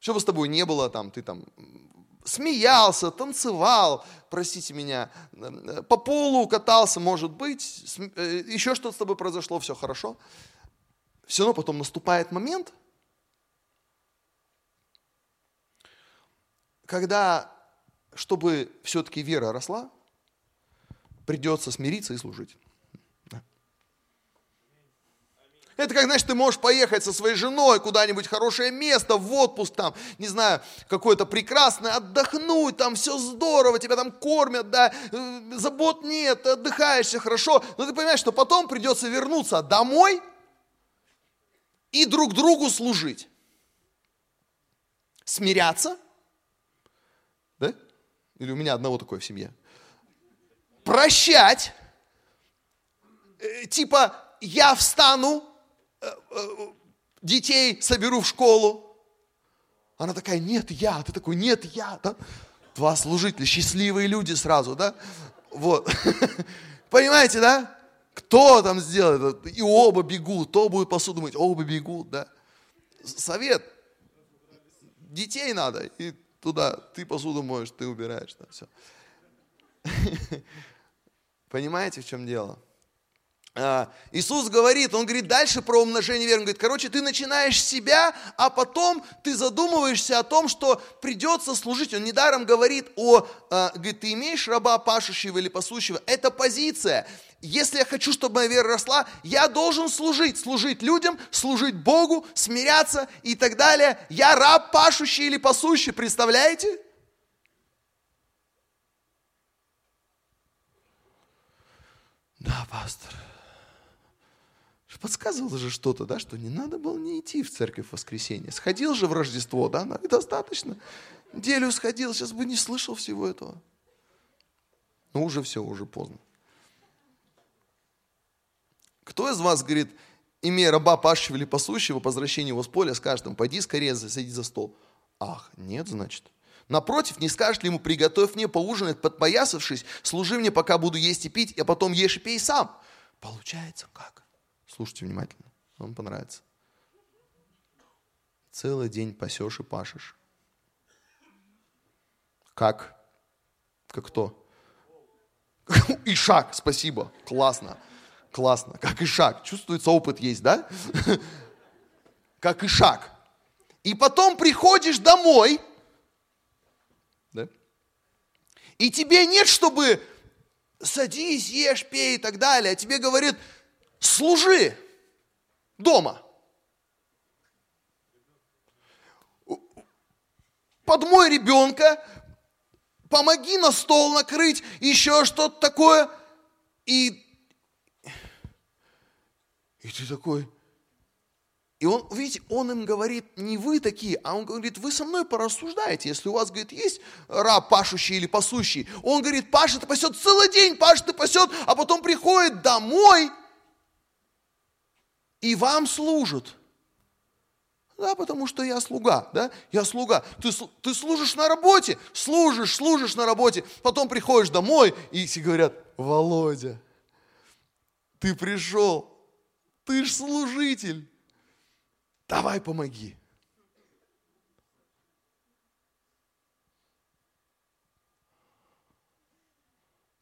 что бы с тобой не было, там, ты там смеялся, танцевал, простите меня, по полу катался, может быть, э, еще что-то с тобой произошло, все хорошо. Все равно потом наступает момент, когда, чтобы все-таки вера росла, придется смириться и служить. Это как, знаешь, ты можешь поехать со своей женой куда-нибудь хорошее место, в отпуск там, не знаю, какое-то прекрасное, отдохнуть, там все здорово, тебя там кормят, да, э, забот нет, ты все хорошо. Но ты понимаешь, что потом придется вернуться домой и друг другу служить. Смиряться, да? Или у меня одного такое в семье. Прощать, э, типа я встану, детей соберу в школу. Она такая, нет, я. Ты такой, нет, я. Да? Два служителя, счастливые люди сразу, да? Вот. Понимаете, да? Кто там сделает? И оба бегут. То будет посуду мыть, оба бегут, да? Совет. Детей надо. И туда ты посуду моешь, ты убираешь. Да, все. Понимаете, в чем дело? А, Иисус говорит, он говорит дальше про умножение веры. Он говорит, короче, ты начинаешь себя, а потом ты задумываешься о том, что придется служить. Он недаром говорит о, а, говорит, ты имеешь раба пашущего или пасущего. Это позиция. Если я хочу, чтобы моя вера росла, я должен служить. Служить людям, служить Богу, смиряться и так далее. Я раб пашущий или пасущий, представляете? Да, пастор подсказывало же что-то, да, что не надо было не идти в церковь в воскресенье. Сходил же в Рождество, да, ну, достаточно. Неделю сходил, сейчас бы не слышал всего этого. Ну, уже все, уже поздно. Кто из вас, говорит, имея раба пашущего или пасущего, по возвращению его с поля, скажет ему, пойди скорее садись за стол. Ах, нет, значит. Напротив, не скажешь ли ему, приготовь мне поужинать, подпоясавшись, служи мне, пока буду есть и пить, а потом ешь и пей сам. Получается как? Слушайте внимательно, вам понравится. Целый день пасешь и пашешь. Как? Как кто? Ишак, спасибо, классно, классно. Как Ишак, чувствуется опыт есть, да? Как Ишак. И потом приходишь домой, да? И тебе нет, чтобы садись, ешь, пей и так далее. А тебе говорит, служи дома. Подмой ребенка, помоги на стол накрыть, еще что-то такое. И, и ты такой, и он, видите, он им говорит, не вы такие, а он говорит, вы со мной порассуждаете, если у вас, говорит, есть раб пашущий или пасущий. Он говорит, пашет и пасет целый день, пашет и пасет, а потом приходит домой – и вам служат. Да, потому что я слуга, да, я слуга. Ты, ты служишь на работе, служишь, служишь на работе, потом приходишь домой, и все говорят, Володя, ты пришел, ты ж служитель, давай помоги.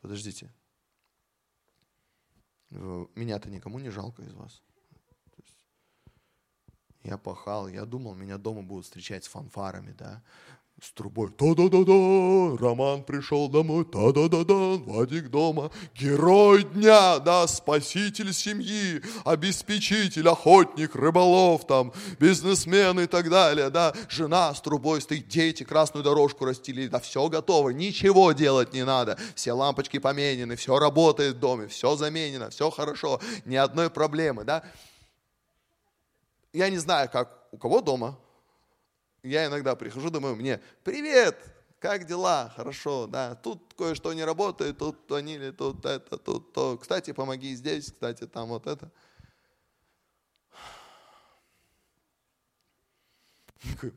Подождите. Меня-то никому не жалко из вас. Я пахал, я думал, меня дома будут встречать с фанфарами, да, с трубой. Та-да-да-да, Роман пришел домой, та-да-да-да, Вадик дома. Герой дня, да, спаситель семьи, обеспечитель, охотник, рыболов, там, бизнесмен и так далее, да. Жена с трубой стоит, дети красную дорожку растили, да, все готово, ничего делать не надо. Все лампочки поменены, все работает в доме, все заменено, все хорошо, ни одной проблемы, да. Я не знаю, как у кого дома, я иногда прихожу, думаю, мне, привет, как дела? Хорошо, да, тут кое-что не работает, тут звонили, тут это, тут то. Кстати, помоги здесь, кстати, там вот это.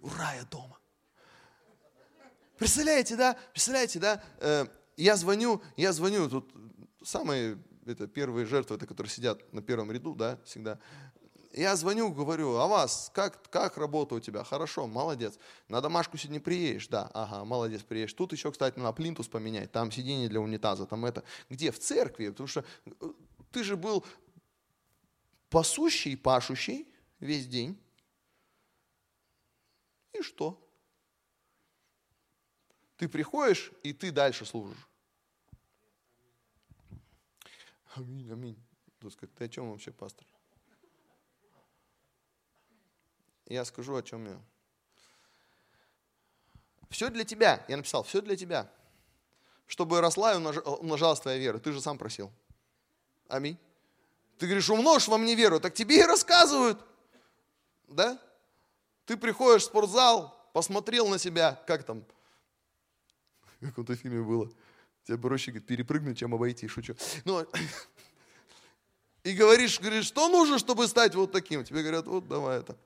Ура, я дома. Представляете, да? Представляете, да? Э, я звоню, я звоню, тут самые это первые жертвы, это которые сидят на первом ряду, да, всегда. Я звоню, говорю, а вас, как, как работа у тебя? Хорошо, молодец. На домашку сегодня приедешь? Да, ага, молодец, приедешь. Тут еще, кстати, на плинтус поменять, там сиденье для унитаза, там это. Где? В церкви, потому что э, ты же был пасущий, пашущий весь день. И что? Ты приходишь, и ты дальше служишь. Аминь, аминь. Ты о чем вообще, пастор? Я скажу, о чем я. Все для тебя, я написал, все для тебя. Чтобы росла и умножалась твоя вера. Ты же сам просил. Аминь. Ты говоришь, умножь во мне веру, так тебе и рассказывают. Да? Ты приходишь в спортзал, посмотрел на себя, как там, в каком-то фильме было. Тебе проще говорит, перепрыгнуть, чем обойти, шучу. Но, и говоришь, говоришь, что нужно, чтобы стать вот таким? Тебе говорят, вот давай это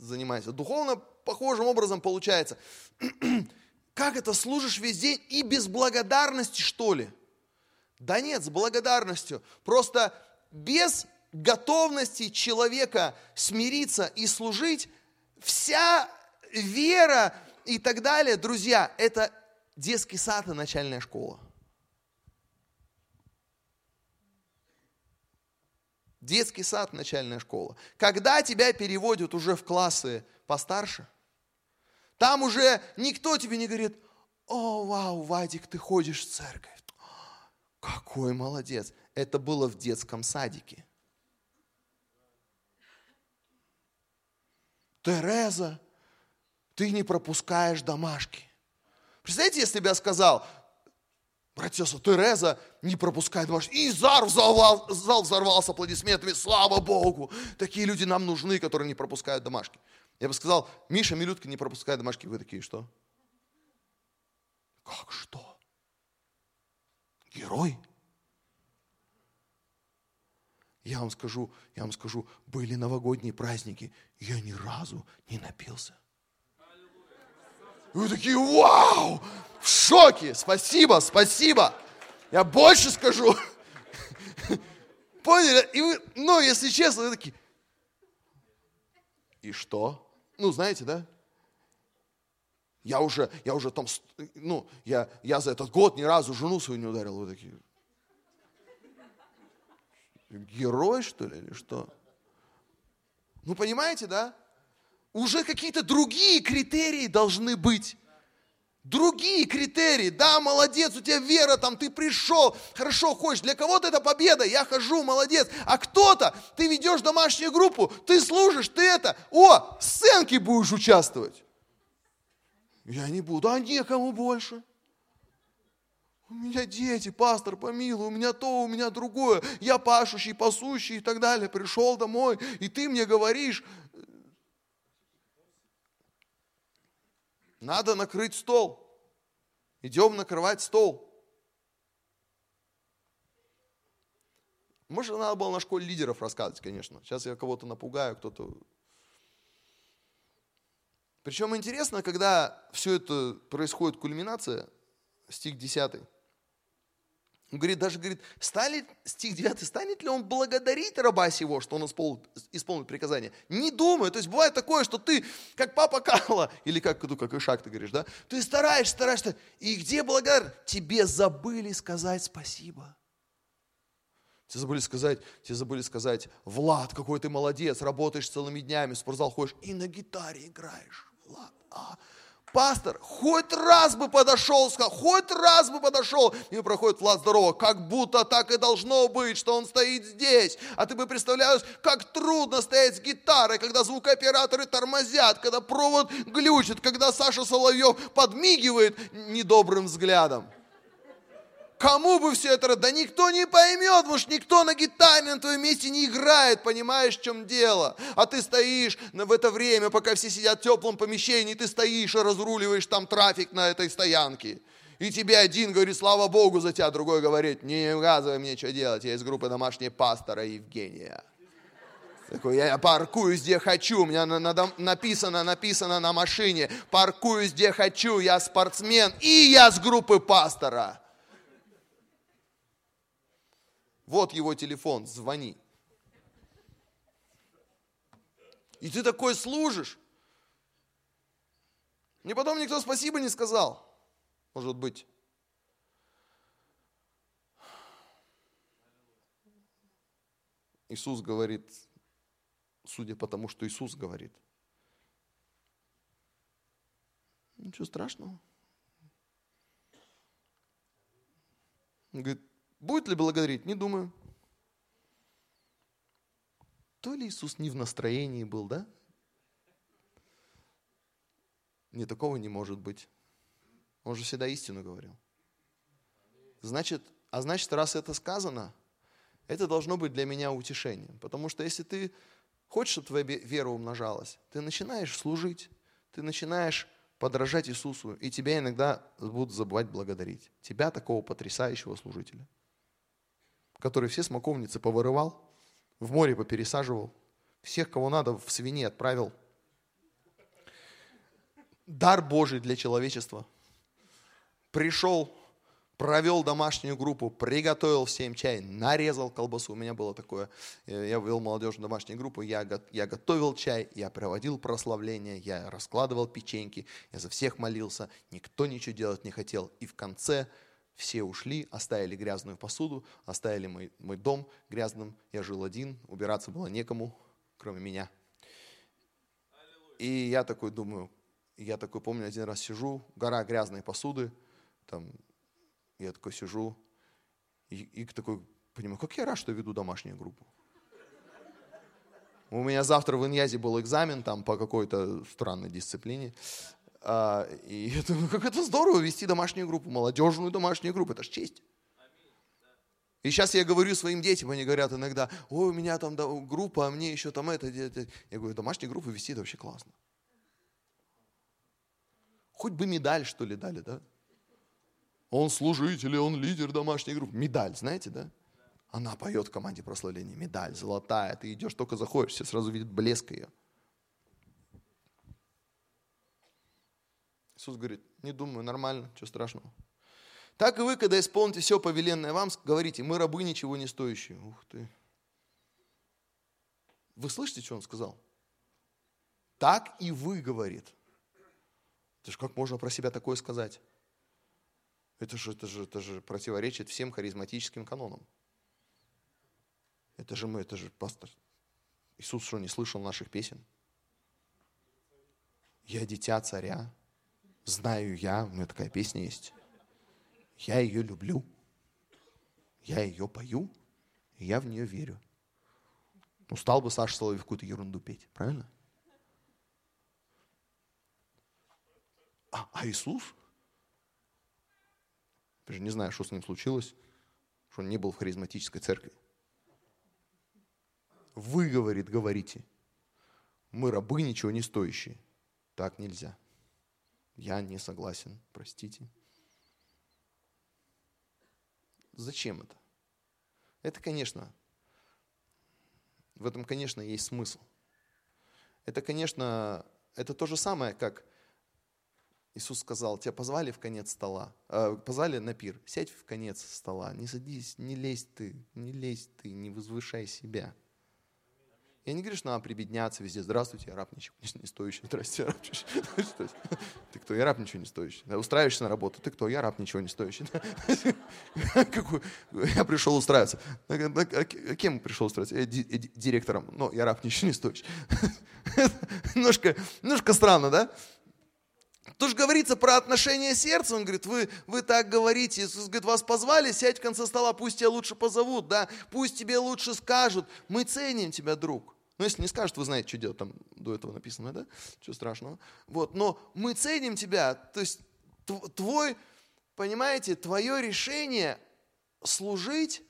занимайся. Духовно похожим образом получается. Как это служишь весь день и без благодарности, что ли? Да нет, с благодарностью. Просто без готовности человека смириться и служить, вся вера и так далее, друзья, это детский сад и начальная школа. Детский сад, начальная школа. Когда тебя переводят уже в классы постарше, там уже никто тебе не говорит, о, вау, Вадик, ты ходишь в церковь. Какой молодец. Это было в детском садике. Тереза, ты не пропускаешь домашки. Представляете, если бы я сказал, Братья Тереза не пропускает домашних. И зал, зал, зал взорвался аплодисментами. Слава Богу! Такие люди нам нужны, которые не пропускают домашки. Я бы сказал, Миша Милютка не пропускает домашки. Вы такие, что? Как что? Герой? Я вам скажу, я вам скажу, были новогодние праздники, я ни разу не напился. И вы такие, вау, в шоке, спасибо, спасибо. Я больше скажу. Поняли? И вы, ну, если честно, вы такие, и что? Ну, знаете, да? Я уже, я уже там, ну, я, я за этот год ни разу жену свою не ударил. Вы такие, герой, что ли, или что? Ну, понимаете, да? Уже какие-то другие критерии должны быть. Другие критерии. Да, молодец, у тебя вера там, ты пришел, хорошо ходишь. Для кого-то это победа, я хожу, молодец. А кто-то, ты ведешь домашнюю группу, ты служишь, ты это, о, сценки будешь участвовать. Я не буду, а некому больше. У меня дети, пастор, помилуй, у меня то, у меня другое. Я пашущий, пасущий и так далее. Пришел домой, и ты мне говоришь, Надо накрыть стол. Идем накрывать стол. Может, надо было на школе лидеров рассказывать, конечно. Сейчас я кого-то напугаю, кто-то... Причем интересно, когда все это происходит, кульминация, стих 10. Он говорит, даже говорит, стали, стих 9, станет ли он благодарить раба сего, что он исполнит, исполнит приказание? Не думаю. То есть бывает такое, что ты, как папа Карла, или как, ну, как Ишак ты говоришь, да? Ты стараешься, стараешься, и где благодар? Тебе забыли сказать спасибо. Тебе забыли сказать, тебе забыли сказать, Влад, какой ты молодец, работаешь целыми днями, в спортзал ходишь и на гитаре играешь. Влад, а, Пастор, хоть раз бы подошел, сказал, хоть раз бы подошел. И проходит Влад здорово, как будто так и должно быть, что он стоит здесь. А ты бы представляешь, как трудно стоять с гитарой, когда звукооператоры тормозят, когда провод глючит, когда Саша Соловьев подмигивает недобрым взглядом. Кому бы все это? Да никто не поймет, потому что никто на гитаре на твоем месте не играет, понимаешь, в чем дело. А ты стоишь в это время, пока все сидят в теплом помещении, ты стоишь и разруливаешь там трафик на этой стоянке. И тебе один говорит, слава Богу за тебя, другой говорит, не указывай мне, что делать, я из группы домашней пастора Евгения. Такой, я паркуюсь где хочу, у меня на, на, написано, написано на машине, паркуюсь где хочу, я спортсмен, и я с группы пастора. Вот его телефон, звони. И ты такой служишь. Мне потом никто спасибо не сказал. Может быть. Иисус говорит, судя по тому, что Иисус говорит. Ничего страшного. Он говорит, Будет ли благодарить? Не думаю. То ли Иисус не в настроении был, да? Не такого не может быть. Он же всегда истину говорил. Значит, а значит, раз это сказано, это должно быть для меня утешением. Потому что если ты хочешь, чтобы твоя вера умножалась, ты начинаешь служить, ты начинаешь подражать Иисусу, и тебя иногда будут забывать благодарить. Тебя, такого потрясающего служителя – который все смоковницы повырывал, в море попересаживал, всех, кого надо, в свиней отправил. Дар Божий для человечества. Пришел, провел домашнюю группу, приготовил всем чай, нарезал колбасу. У меня было такое, э, я вел молодежную домашнюю группу, я, я готовил чай, я проводил прославление, я раскладывал печеньки, я за всех молился, никто ничего делать не хотел. И в конце все ушли, оставили грязную посуду, оставили мой, мой дом грязным. Я жил один, убираться было некому, кроме меня. И я такой думаю, я такой помню, один раз сижу, гора грязной посуды, там, я такой сижу, и, и такой понимаю, как я рад, что веду домашнюю группу. У меня завтра в Иньязе был экзамен там по какой-то странной дисциплине. А, и я думаю, как это здорово вести домашнюю группу, молодежную домашнюю группу, это ж честь. И сейчас я говорю своим детям, они говорят иногда, ой, у меня там группа, а мне еще там это. Я говорю, домашнюю группу вести это вообще классно. Хоть бы медаль, что ли, дали, да? Он служитель, он лидер домашней группы. Медаль, знаете, да? Она поет в команде прославления. Медаль золотая. Ты идешь, только заходишь, все сразу видят блеск ее. Иисус говорит, не думаю, нормально, что страшного. Так и вы, когда исполните все повеленное вам, говорите, мы рабы ничего не стоящие. Ух ты. Вы слышите, что он сказал? Так и вы, говорит. Это же как можно про себя такое сказать? Это же, это же, это же противоречит всем харизматическим канонам. Это же мы, это же пастор. Иисус что, не слышал наших песен? Я дитя царя, знаю я, у меня такая песня есть. Я ее люблю, я ее пою, и я в нее верю. Ну, стал бы Саша Соловьев какую-то ерунду петь, правильно? А, а Иисус? Я же не знаю, что с ним случилось, что он не был в харизматической церкви. Вы, говорит, говорите, мы рабы ничего не стоящие. Так нельзя. Я не согласен, простите. Зачем это? Это, конечно, В этом, конечно, есть смысл. Это, конечно, это то же самое, как Иисус сказал, тебя позвали в конец стола, э, позвали на пир, сядь в конец стола, не садись, не лезь ты, не лезь ты, не возвышай себя. Я не говорю, что надо прибедняться везде. Здравствуйте, я раб ничего не стоящий. Здравствуйте, я раб ничего Ты кто? Я раб ничего не стоящий. Устраиваешься на работу. Ты кто? Я раб ничего не стоящий. Я пришел устраиваться. А кем пришел устраиваться? Директором. Но я раб ничего не стоящий. Немножко, немножко странно, да? Тут же говорится про отношение сердца. Он говорит, вы, вы так говорите. Иисус говорит, вас позвали, сядь в конце стола, пусть тебя лучше позовут, да, пусть тебе лучше скажут. Мы ценим тебя, друг. Ну, если не скажут, вы знаете, что делать, там до этого написано, да? Чего страшного. Вот, но мы ценим тебя. То есть твой, понимаете, твое решение служить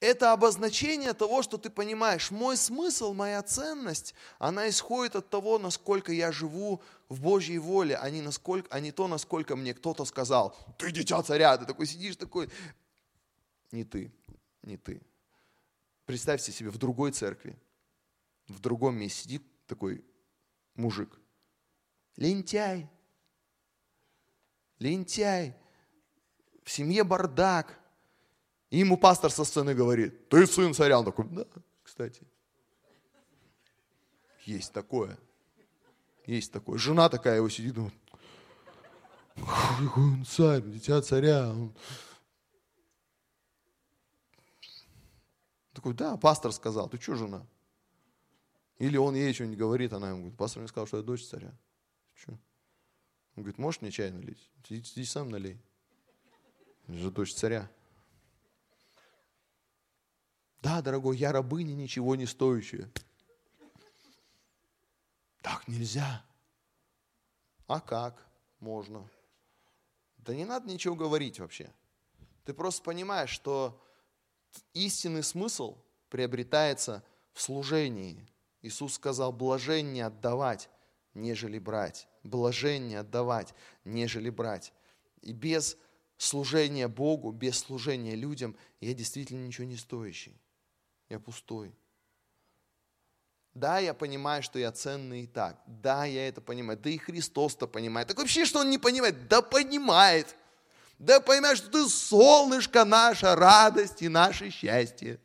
это обозначение того, что ты понимаешь, мой смысл, моя ценность, она исходит от того, насколько я живу в Божьей воле, а не, насколько, а не то, насколько мне кто-то сказал, ты дитя царя, ты такой сидишь такой. Не ты, не ты. Представьте себе, в другой церкви, в другом месте сидит такой мужик. Лентяй. Лентяй. В семье бардак и ему пастор со сцены говорит, ты сын царя. Он такой, да, кстати. Есть такое. Есть такое. Жена такая его сидит, думает, какой он царь, дитя царя. Он... Такой, да, пастор сказал, ты что, жена? Или он ей что-нибудь говорит, она ему говорит, пастор мне сказал, что я дочь царя. Что? Он говорит, можешь мне чай налить? Иди, сам налей. Я же дочь царя. Да, дорогой, я рабыня, ничего не стоящая. Так нельзя. А как можно? Да не надо ничего говорить вообще. Ты просто понимаешь, что истинный смысл приобретается в служении. Иисус сказал, блажение отдавать, нежели брать. Блажение отдавать, нежели брать. И без служения Богу, без служения людям я действительно ничего не стоящий я пустой. Да, я понимаю, что я ценный и так. Да, я это понимаю. Да и Христос-то понимает. Так вообще, что он не понимает? Да понимает. Да понимает, что ты солнышко наша радость и наше счастье.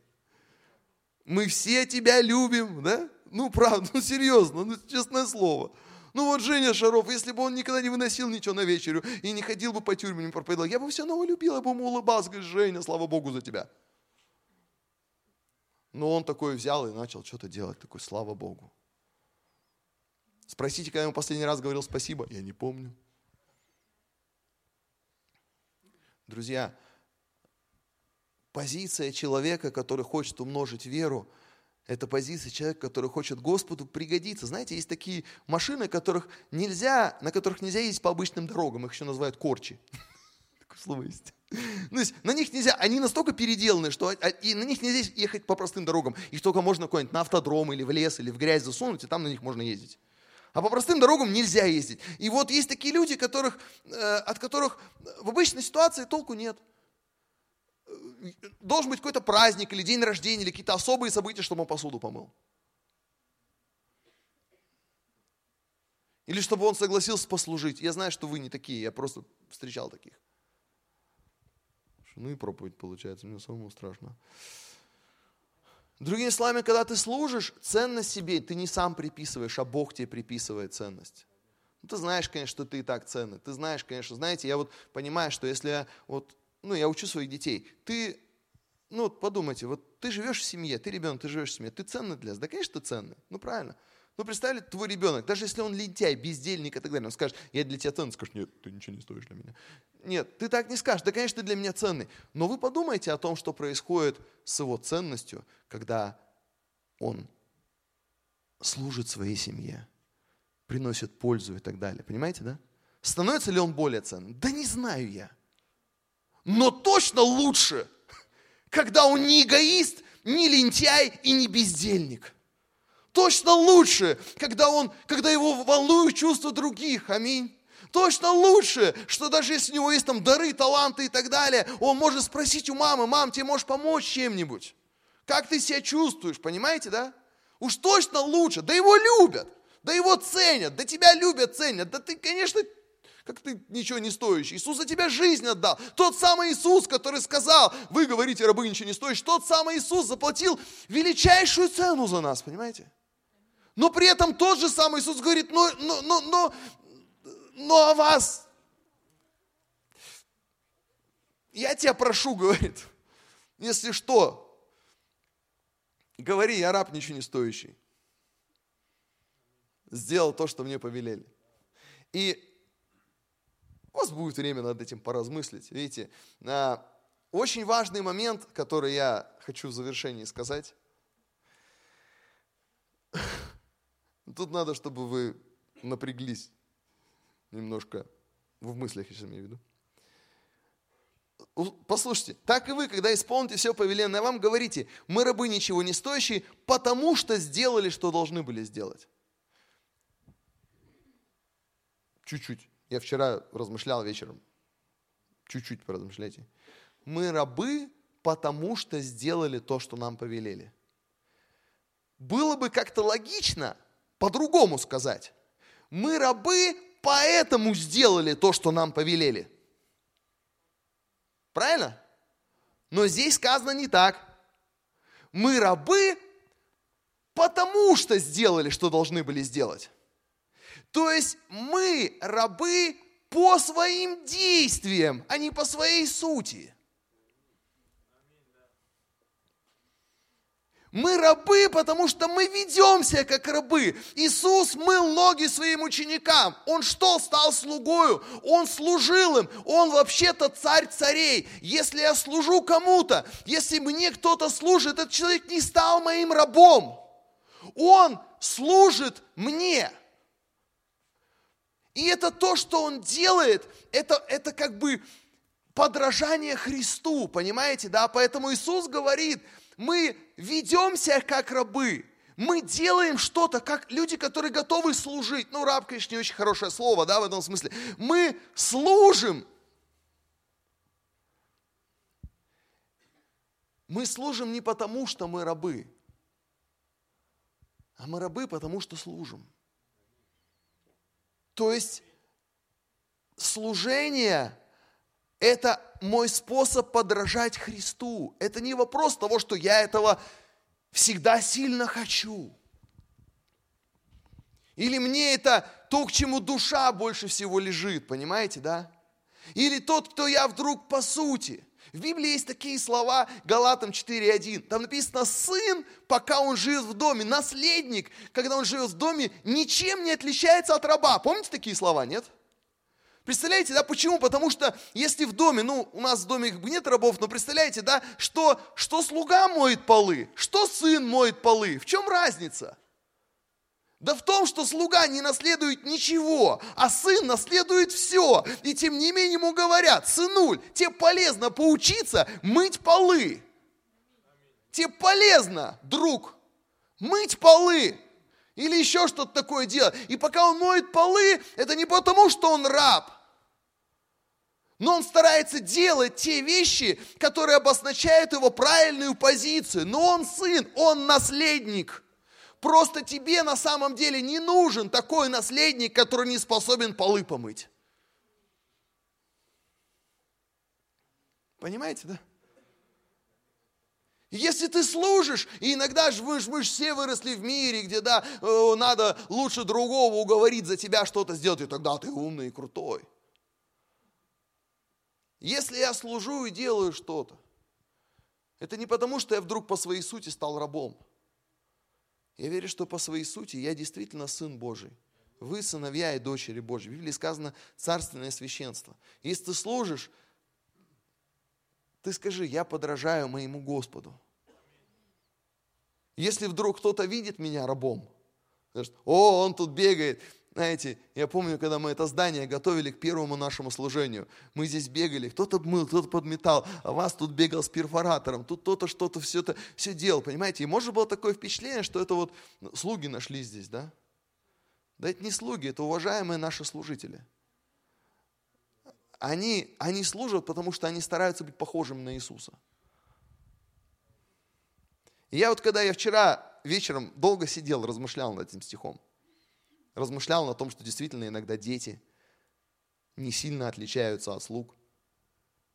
Мы все тебя любим, да? Ну, правда, ну, серьезно, ну, честное слово. Ну, вот Женя Шаров, если бы он никогда не выносил ничего на вечерю и не ходил бы по тюрьме, не проповедовал, я бы все равно любил, я бы ему улыбался, говорит, Женя, слава Богу за тебя. Но он такой взял и начал что-то делать, такой, слава Богу. Спросите, когда ему последний раз говорил спасибо, я не помню. Друзья, позиция человека, который хочет умножить веру, это позиция человека, который хочет Господу пригодиться. Знаете, есть такие машины, которых нельзя, на которых нельзя ездить по обычным дорогам, их еще называют корчи. Такое слово есть. Ну, то есть на них нельзя, они настолько переделаны, что а, и на них нельзя ехать по простым дорогам. Их только можно куда-нибудь на автодром или в лес, или в грязь засунуть, и там на них можно ездить. А по простым дорогам нельзя ездить. И вот есть такие люди, которых, э, от которых в обычной ситуации толку нет. Должен быть какой-то праздник или день рождения, или какие-то особые события, чтобы он посуду помыл. Или чтобы он согласился послужить. Я знаю, что вы не такие, я просто встречал таких. Ну и проповедь получается, мне самому страшно. Другими словами, когда ты служишь, ценность себе ты не сам приписываешь, а Бог тебе приписывает ценность. Ну, ты знаешь, конечно, что ты и так ценный. Ты знаешь, конечно, знаете, я вот понимаю, что если я вот, ну, я учу своих детей, ты, ну, вот подумайте, вот ты живешь в семье, ты ребенок, ты живешь в семье, ты ценный для нас? Да, конечно, ты ценный. Ну, правильно. Ну, представили, твой ребенок, даже если он лентяй, бездельник и так далее, он скажет, я для тебя ценный, скажешь, нет, ты ничего не стоишь для меня. Нет, ты так не скажешь, да, конечно, ты для меня ценный. Но вы подумайте о том, что происходит с его ценностью, когда он служит своей семье, приносит пользу и так далее. Понимаете, да? Становится ли он более ценным? Да не знаю я. Но точно лучше, когда он не эгоист, не лентяй и не бездельник – Точно лучше, когда, он, когда его волнуют чувства других. Аминь. Точно лучше, что даже если у него есть там дары, таланты и так далее, он может спросить у мамы, мам, тебе можешь помочь чем-нибудь? Как ты себя чувствуешь, понимаете, да? Уж точно лучше. Да его любят, да его ценят, да тебя любят, ценят. Да ты, конечно, как ты ничего не стоящий. Иисус за тебя жизнь отдал. Тот самый Иисус, который сказал, вы говорите, рабы ничего не стоящие, тот самый Иисус заплатил величайшую цену за нас, понимаете? Но при этом тот же самый Иисус говорит, но, но, но, но, но о вас, я тебя прошу, говорит, если что, говори, я раб ничего не стоящий. Сделал то, что мне повелели. И у вас будет время над этим поразмыслить. Видите, а, очень важный момент, который я хочу в завершении сказать. Тут надо, чтобы вы напряглись немножко в мыслях, я сейчас имею в виду. Послушайте, так и вы, когда исполните все повеленное вам, говорите, мы рабы ничего не стоящие, потому что сделали, что должны были сделать. Чуть-чуть. Я вчера размышлял вечером. Чуть-чуть поразмышляйте. Мы рабы, потому что сделали то, что нам повелели. Было бы как-то логично по-другому сказать. Мы рабы, поэтому сделали то, что нам повелели. Правильно? Но здесь сказано не так. Мы рабы, потому что сделали, что должны были сделать. То есть мы рабы по своим действиям, а не по своей сути. Мы рабы, потому что мы ведемся как рабы. Иисус мыл ноги своим ученикам. Он что, стал слугою? Он служил им. Он вообще-то царь царей. Если я служу кому-то, если мне кто-то служит, этот человек не стал моим рабом. Он служит мне. И это то, что он делает, это, это как бы подражание Христу, понимаете, да? Поэтому Иисус говорит, мы ведемся как рабы, мы делаем что-то, как люди, которые готовы служить. Ну, раб, конечно, не очень хорошее слово, да, в этом смысле. Мы служим. Мы служим не потому, что мы рабы, а мы рабы, потому что служим. То есть служение – это мой способ подражать Христу. Это не вопрос того, что я этого всегда сильно хочу. Или мне это то, к чему душа больше всего лежит, понимаете, да? Или тот, кто я вдруг по сути – в Библии есть такие слова, Галатам 4.1. Там написано, сын, пока он живет в доме, наследник, когда он живет в доме, ничем не отличается от раба. Помните такие слова, нет? Представляете, да, почему? Потому что если в доме, ну, у нас в доме нет рабов, но представляете, да, что, что слуга моет полы, что сын моет полы, в чем разница? Да в том, что слуга не наследует ничего, а сын наследует все. И тем не менее ему говорят, сынуль, тебе полезно поучиться мыть полы. Тебе полезно, друг, мыть полы. Или еще что-то такое делать. И пока он моет полы, это не потому, что он раб. Но он старается делать те вещи, которые обозначают его правильную позицию. Но он сын, он наследник. Просто тебе на самом деле не нужен такой наследник, который не способен полы помыть. Понимаете, да? Если ты служишь, и иногда же мы, мы же все выросли в мире, где да, э, надо лучше другого уговорить за тебя что-то сделать, и тогда ты умный и крутой. Если я служу и делаю что-то, это не потому, что я вдруг по своей сути стал рабом. Я верю, что по своей сути я действительно Сын Божий. Вы сыновья и дочери Божьи. В Библии сказано царственное священство. Если ты служишь, ты скажи, я подражаю моему Господу. Если вдруг кто-то видит меня рабом, скажет, о, он тут бегает, знаете, я помню, когда мы это здание готовили к первому нашему служению, мы здесь бегали, кто-то мыл, кто-то подметал, а вас тут бегал с перфоратором, тут кто-то что-то все это все делал, понимаете? И может было такое впечатление, что это вот слуги нашли здесь, да? Да это не слуги, это уважаемые наши служители. Они, они служат, потому что они стараются быть похожими на Иисуса. И я вот когда я вчера вечером долго сидел, размышлял над этим стихом, размышлял на том, что действительно иногда дети не сильно отличаются от слуг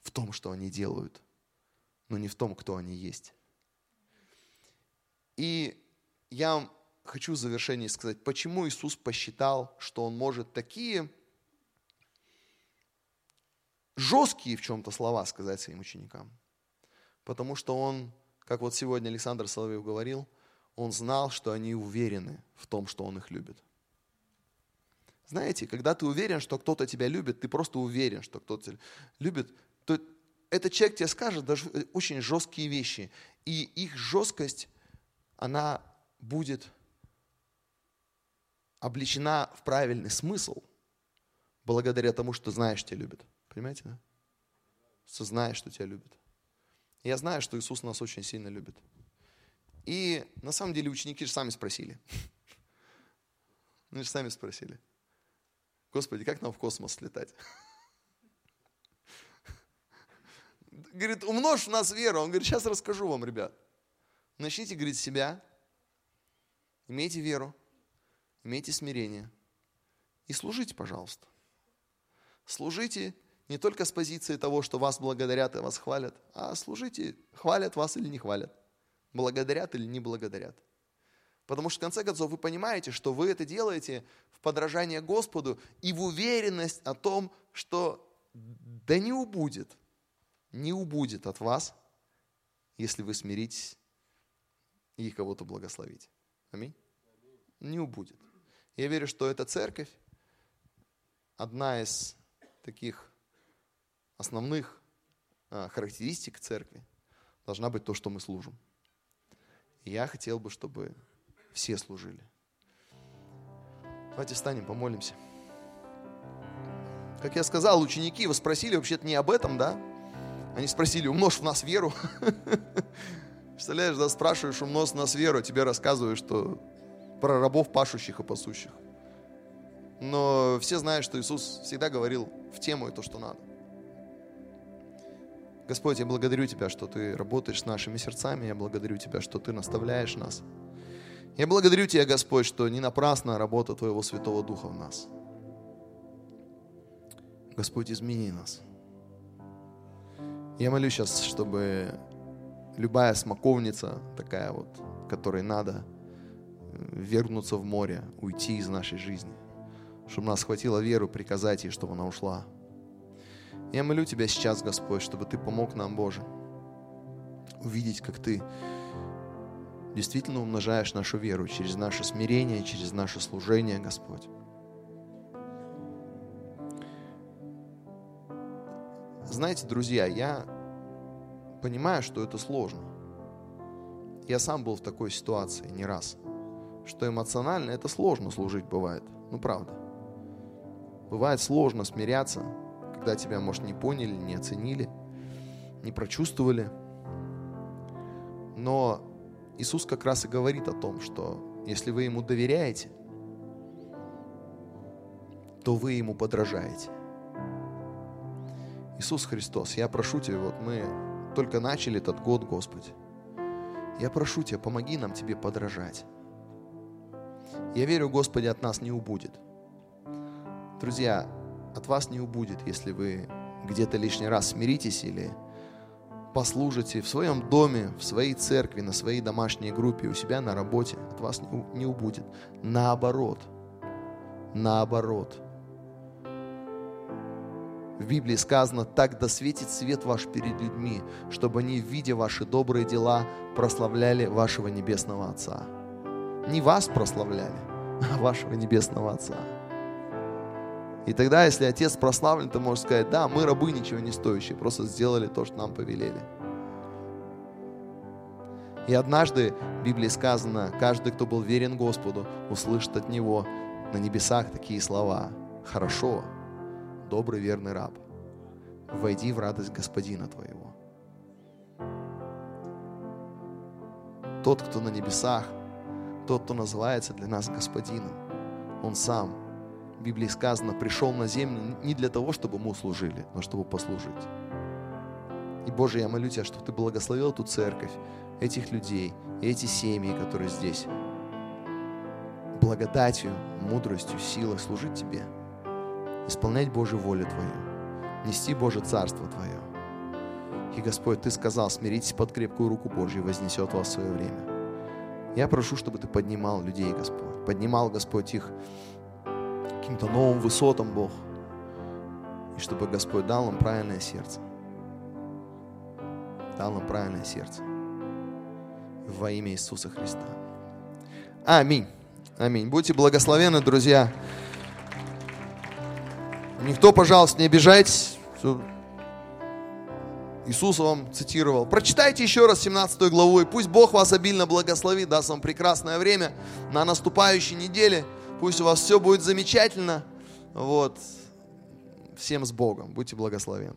в том, что они делают, но не в том, кто они есть. И я хочу в завершении сказать, почему Иисус посчитал, что Он может такие жесткие в чем-то слова сказать своим ученикам. Потому что Он, как вот сегодня Александр Соловьев говорил, Он знал, что они уверены в том, что Он их любит. Знаете, когда ты уверен, что кто-то тебя любит, ты просто уверен, что кто-то тебя любит, то этот человек тебе скажет даже очень жесткие вещи. И их жесткость, она будет обличена в правильный смысл благодаря тому, что знаешь, тебя любит. Понимаете, да? Что тебя любит. Я знаю, что Иисус нас очень сильно любит. И на самом деле ученики же сами спросили. Они же сами спросили. Господи, как нам в космос слетать? Говорит, умножь в нас веру. Он говорит, сейчас расскажу вам, ребят. Начните, говорит, себя. Имейте веру имейте смирение и служите, пожалуйста. Служите не только с позиции того, что вас благодарят и вас хвалят, а служите, хвалят вас или не хвалят, благодарят или не благодарят. Потому что, в конце концов, вы понимаете, что вы это делаете в подражание Господу и в уверенность о том, что да не убудет, не убудет от вас, если вы смиритесь и кого-то благословите. Аминь. Не убудет. Я верю, что эта церковь одна из таких основных а, характеристик церкви должна быть то, что мы служим. И я хотел бы, чтобы все служили. Давайте встанем, помолимся. Как я сказал, ученики, вы спросили вообще-то не об этом, да? Они спросили, умножь в нас веру. Представляешь, да, спрашиваешь, умножь в нас веру, тебе рассказывают, что про рабов пашущих и пасущих. Но все знают, что Иисус всегда говорил в тему и то, что надо. Господь, я благодарю Тебя, что Ты работаешь с нашими сердцами. Я благодарю Тебя, что Ты наставляешь нас. Я благодарю Тебя, Господь, что не напрасна работа Твоего Святого Духа в нас. Господь, измени нас. Я молюсь сейчас, чтобы любая смоковница такая вот, которой надо – вернуться в море, уйти из нашей жизни. Чтобы нас хватило веру приказать ей, чтобы она ушла. Я молю Тебя сейчас, Господь, чтобы Ты помог нам, Боже, увидеть, как Ты действительно умножаешь нашу веру через наше смирение, через наше служение, Господь. Знаете, друзья, я понимаю, что это сложно. Я сам был в такой ситуации не раз – что эмоционально это сложно служить бывает. Ну, правда. Бывает сложно смиряться, когда тебя, может, не поняли, не оценили, не прочувствовали. Но Иисус как раз и говорит о том, что если вы Ему доверяете, то вы Ему подражаете. Иисус Христос, я прошу Тебя, вот мы только начали этот год, Господи. Я прошу Тебя, помоги нам Тебе подражать. Я верю, Господи, от нас не убудет. Друзья, от вас не убудет, если вы где-то лишний раз смиритесь или послужите в своем доме, в своей церкви, на своей домашней группе, у себя на работе, от вас не убудет. Наоборот, наоборот. В Библии сказано, так да светит свет ваш перед людьми, чтобы они, видя ваши добрые дела, прославляли вашего Небесного Отца. Не вас прославляли, вашего Небесного Отца. И тогда, если Отец прославлен, ты можешь сказать, да, мы рабы ничего не стоящие, просто сделали то, что нам повелели. И однажды в Библии сказано, каждый, кто был верен Господу, услышит от Него на небесах такие слова. Хорошо, добрый верный раб, войди в радость Господина твоего. Тот, кто на небесах, тот, кто называется для нас Господином. Он сам, в Библии сказано, пришел на землю не для того, чтобы мы служили, но чтобы послужить. И, Боже, я молю Тебя, чтобы Ты благословил эту церковь, этих людей, эти семьи, которые здесь. Благодатью, мудростью, силой служить Тебе, исполнять Божью волю Твою, нести Божье Царство Твое. И, Господь, Ты сказал, смиритесь под крепкую руку Божью, вознесет вас в свое время. Я прошу, чтобы Ты поднимал людей, Господь. Поднимал, Господь, их каким-то новым высотам, Бог. И чтобы Господь дал им правильное сердце. Дал им правильное сердце. Во имя Иисуса Христа. Аминь. Аминь. Будьте благословенны, друзья. Никто, пожалуйста, не обижайтесь. Иисус вам цитировал. Прочитайте еще раз 17 главу, и пусть Бог вас обильно благословит, даст вам прекрасное время на наступающей неделе. Пусть у вас все будет замечательно. Вот. Всем с Богом. Будьте благословенны.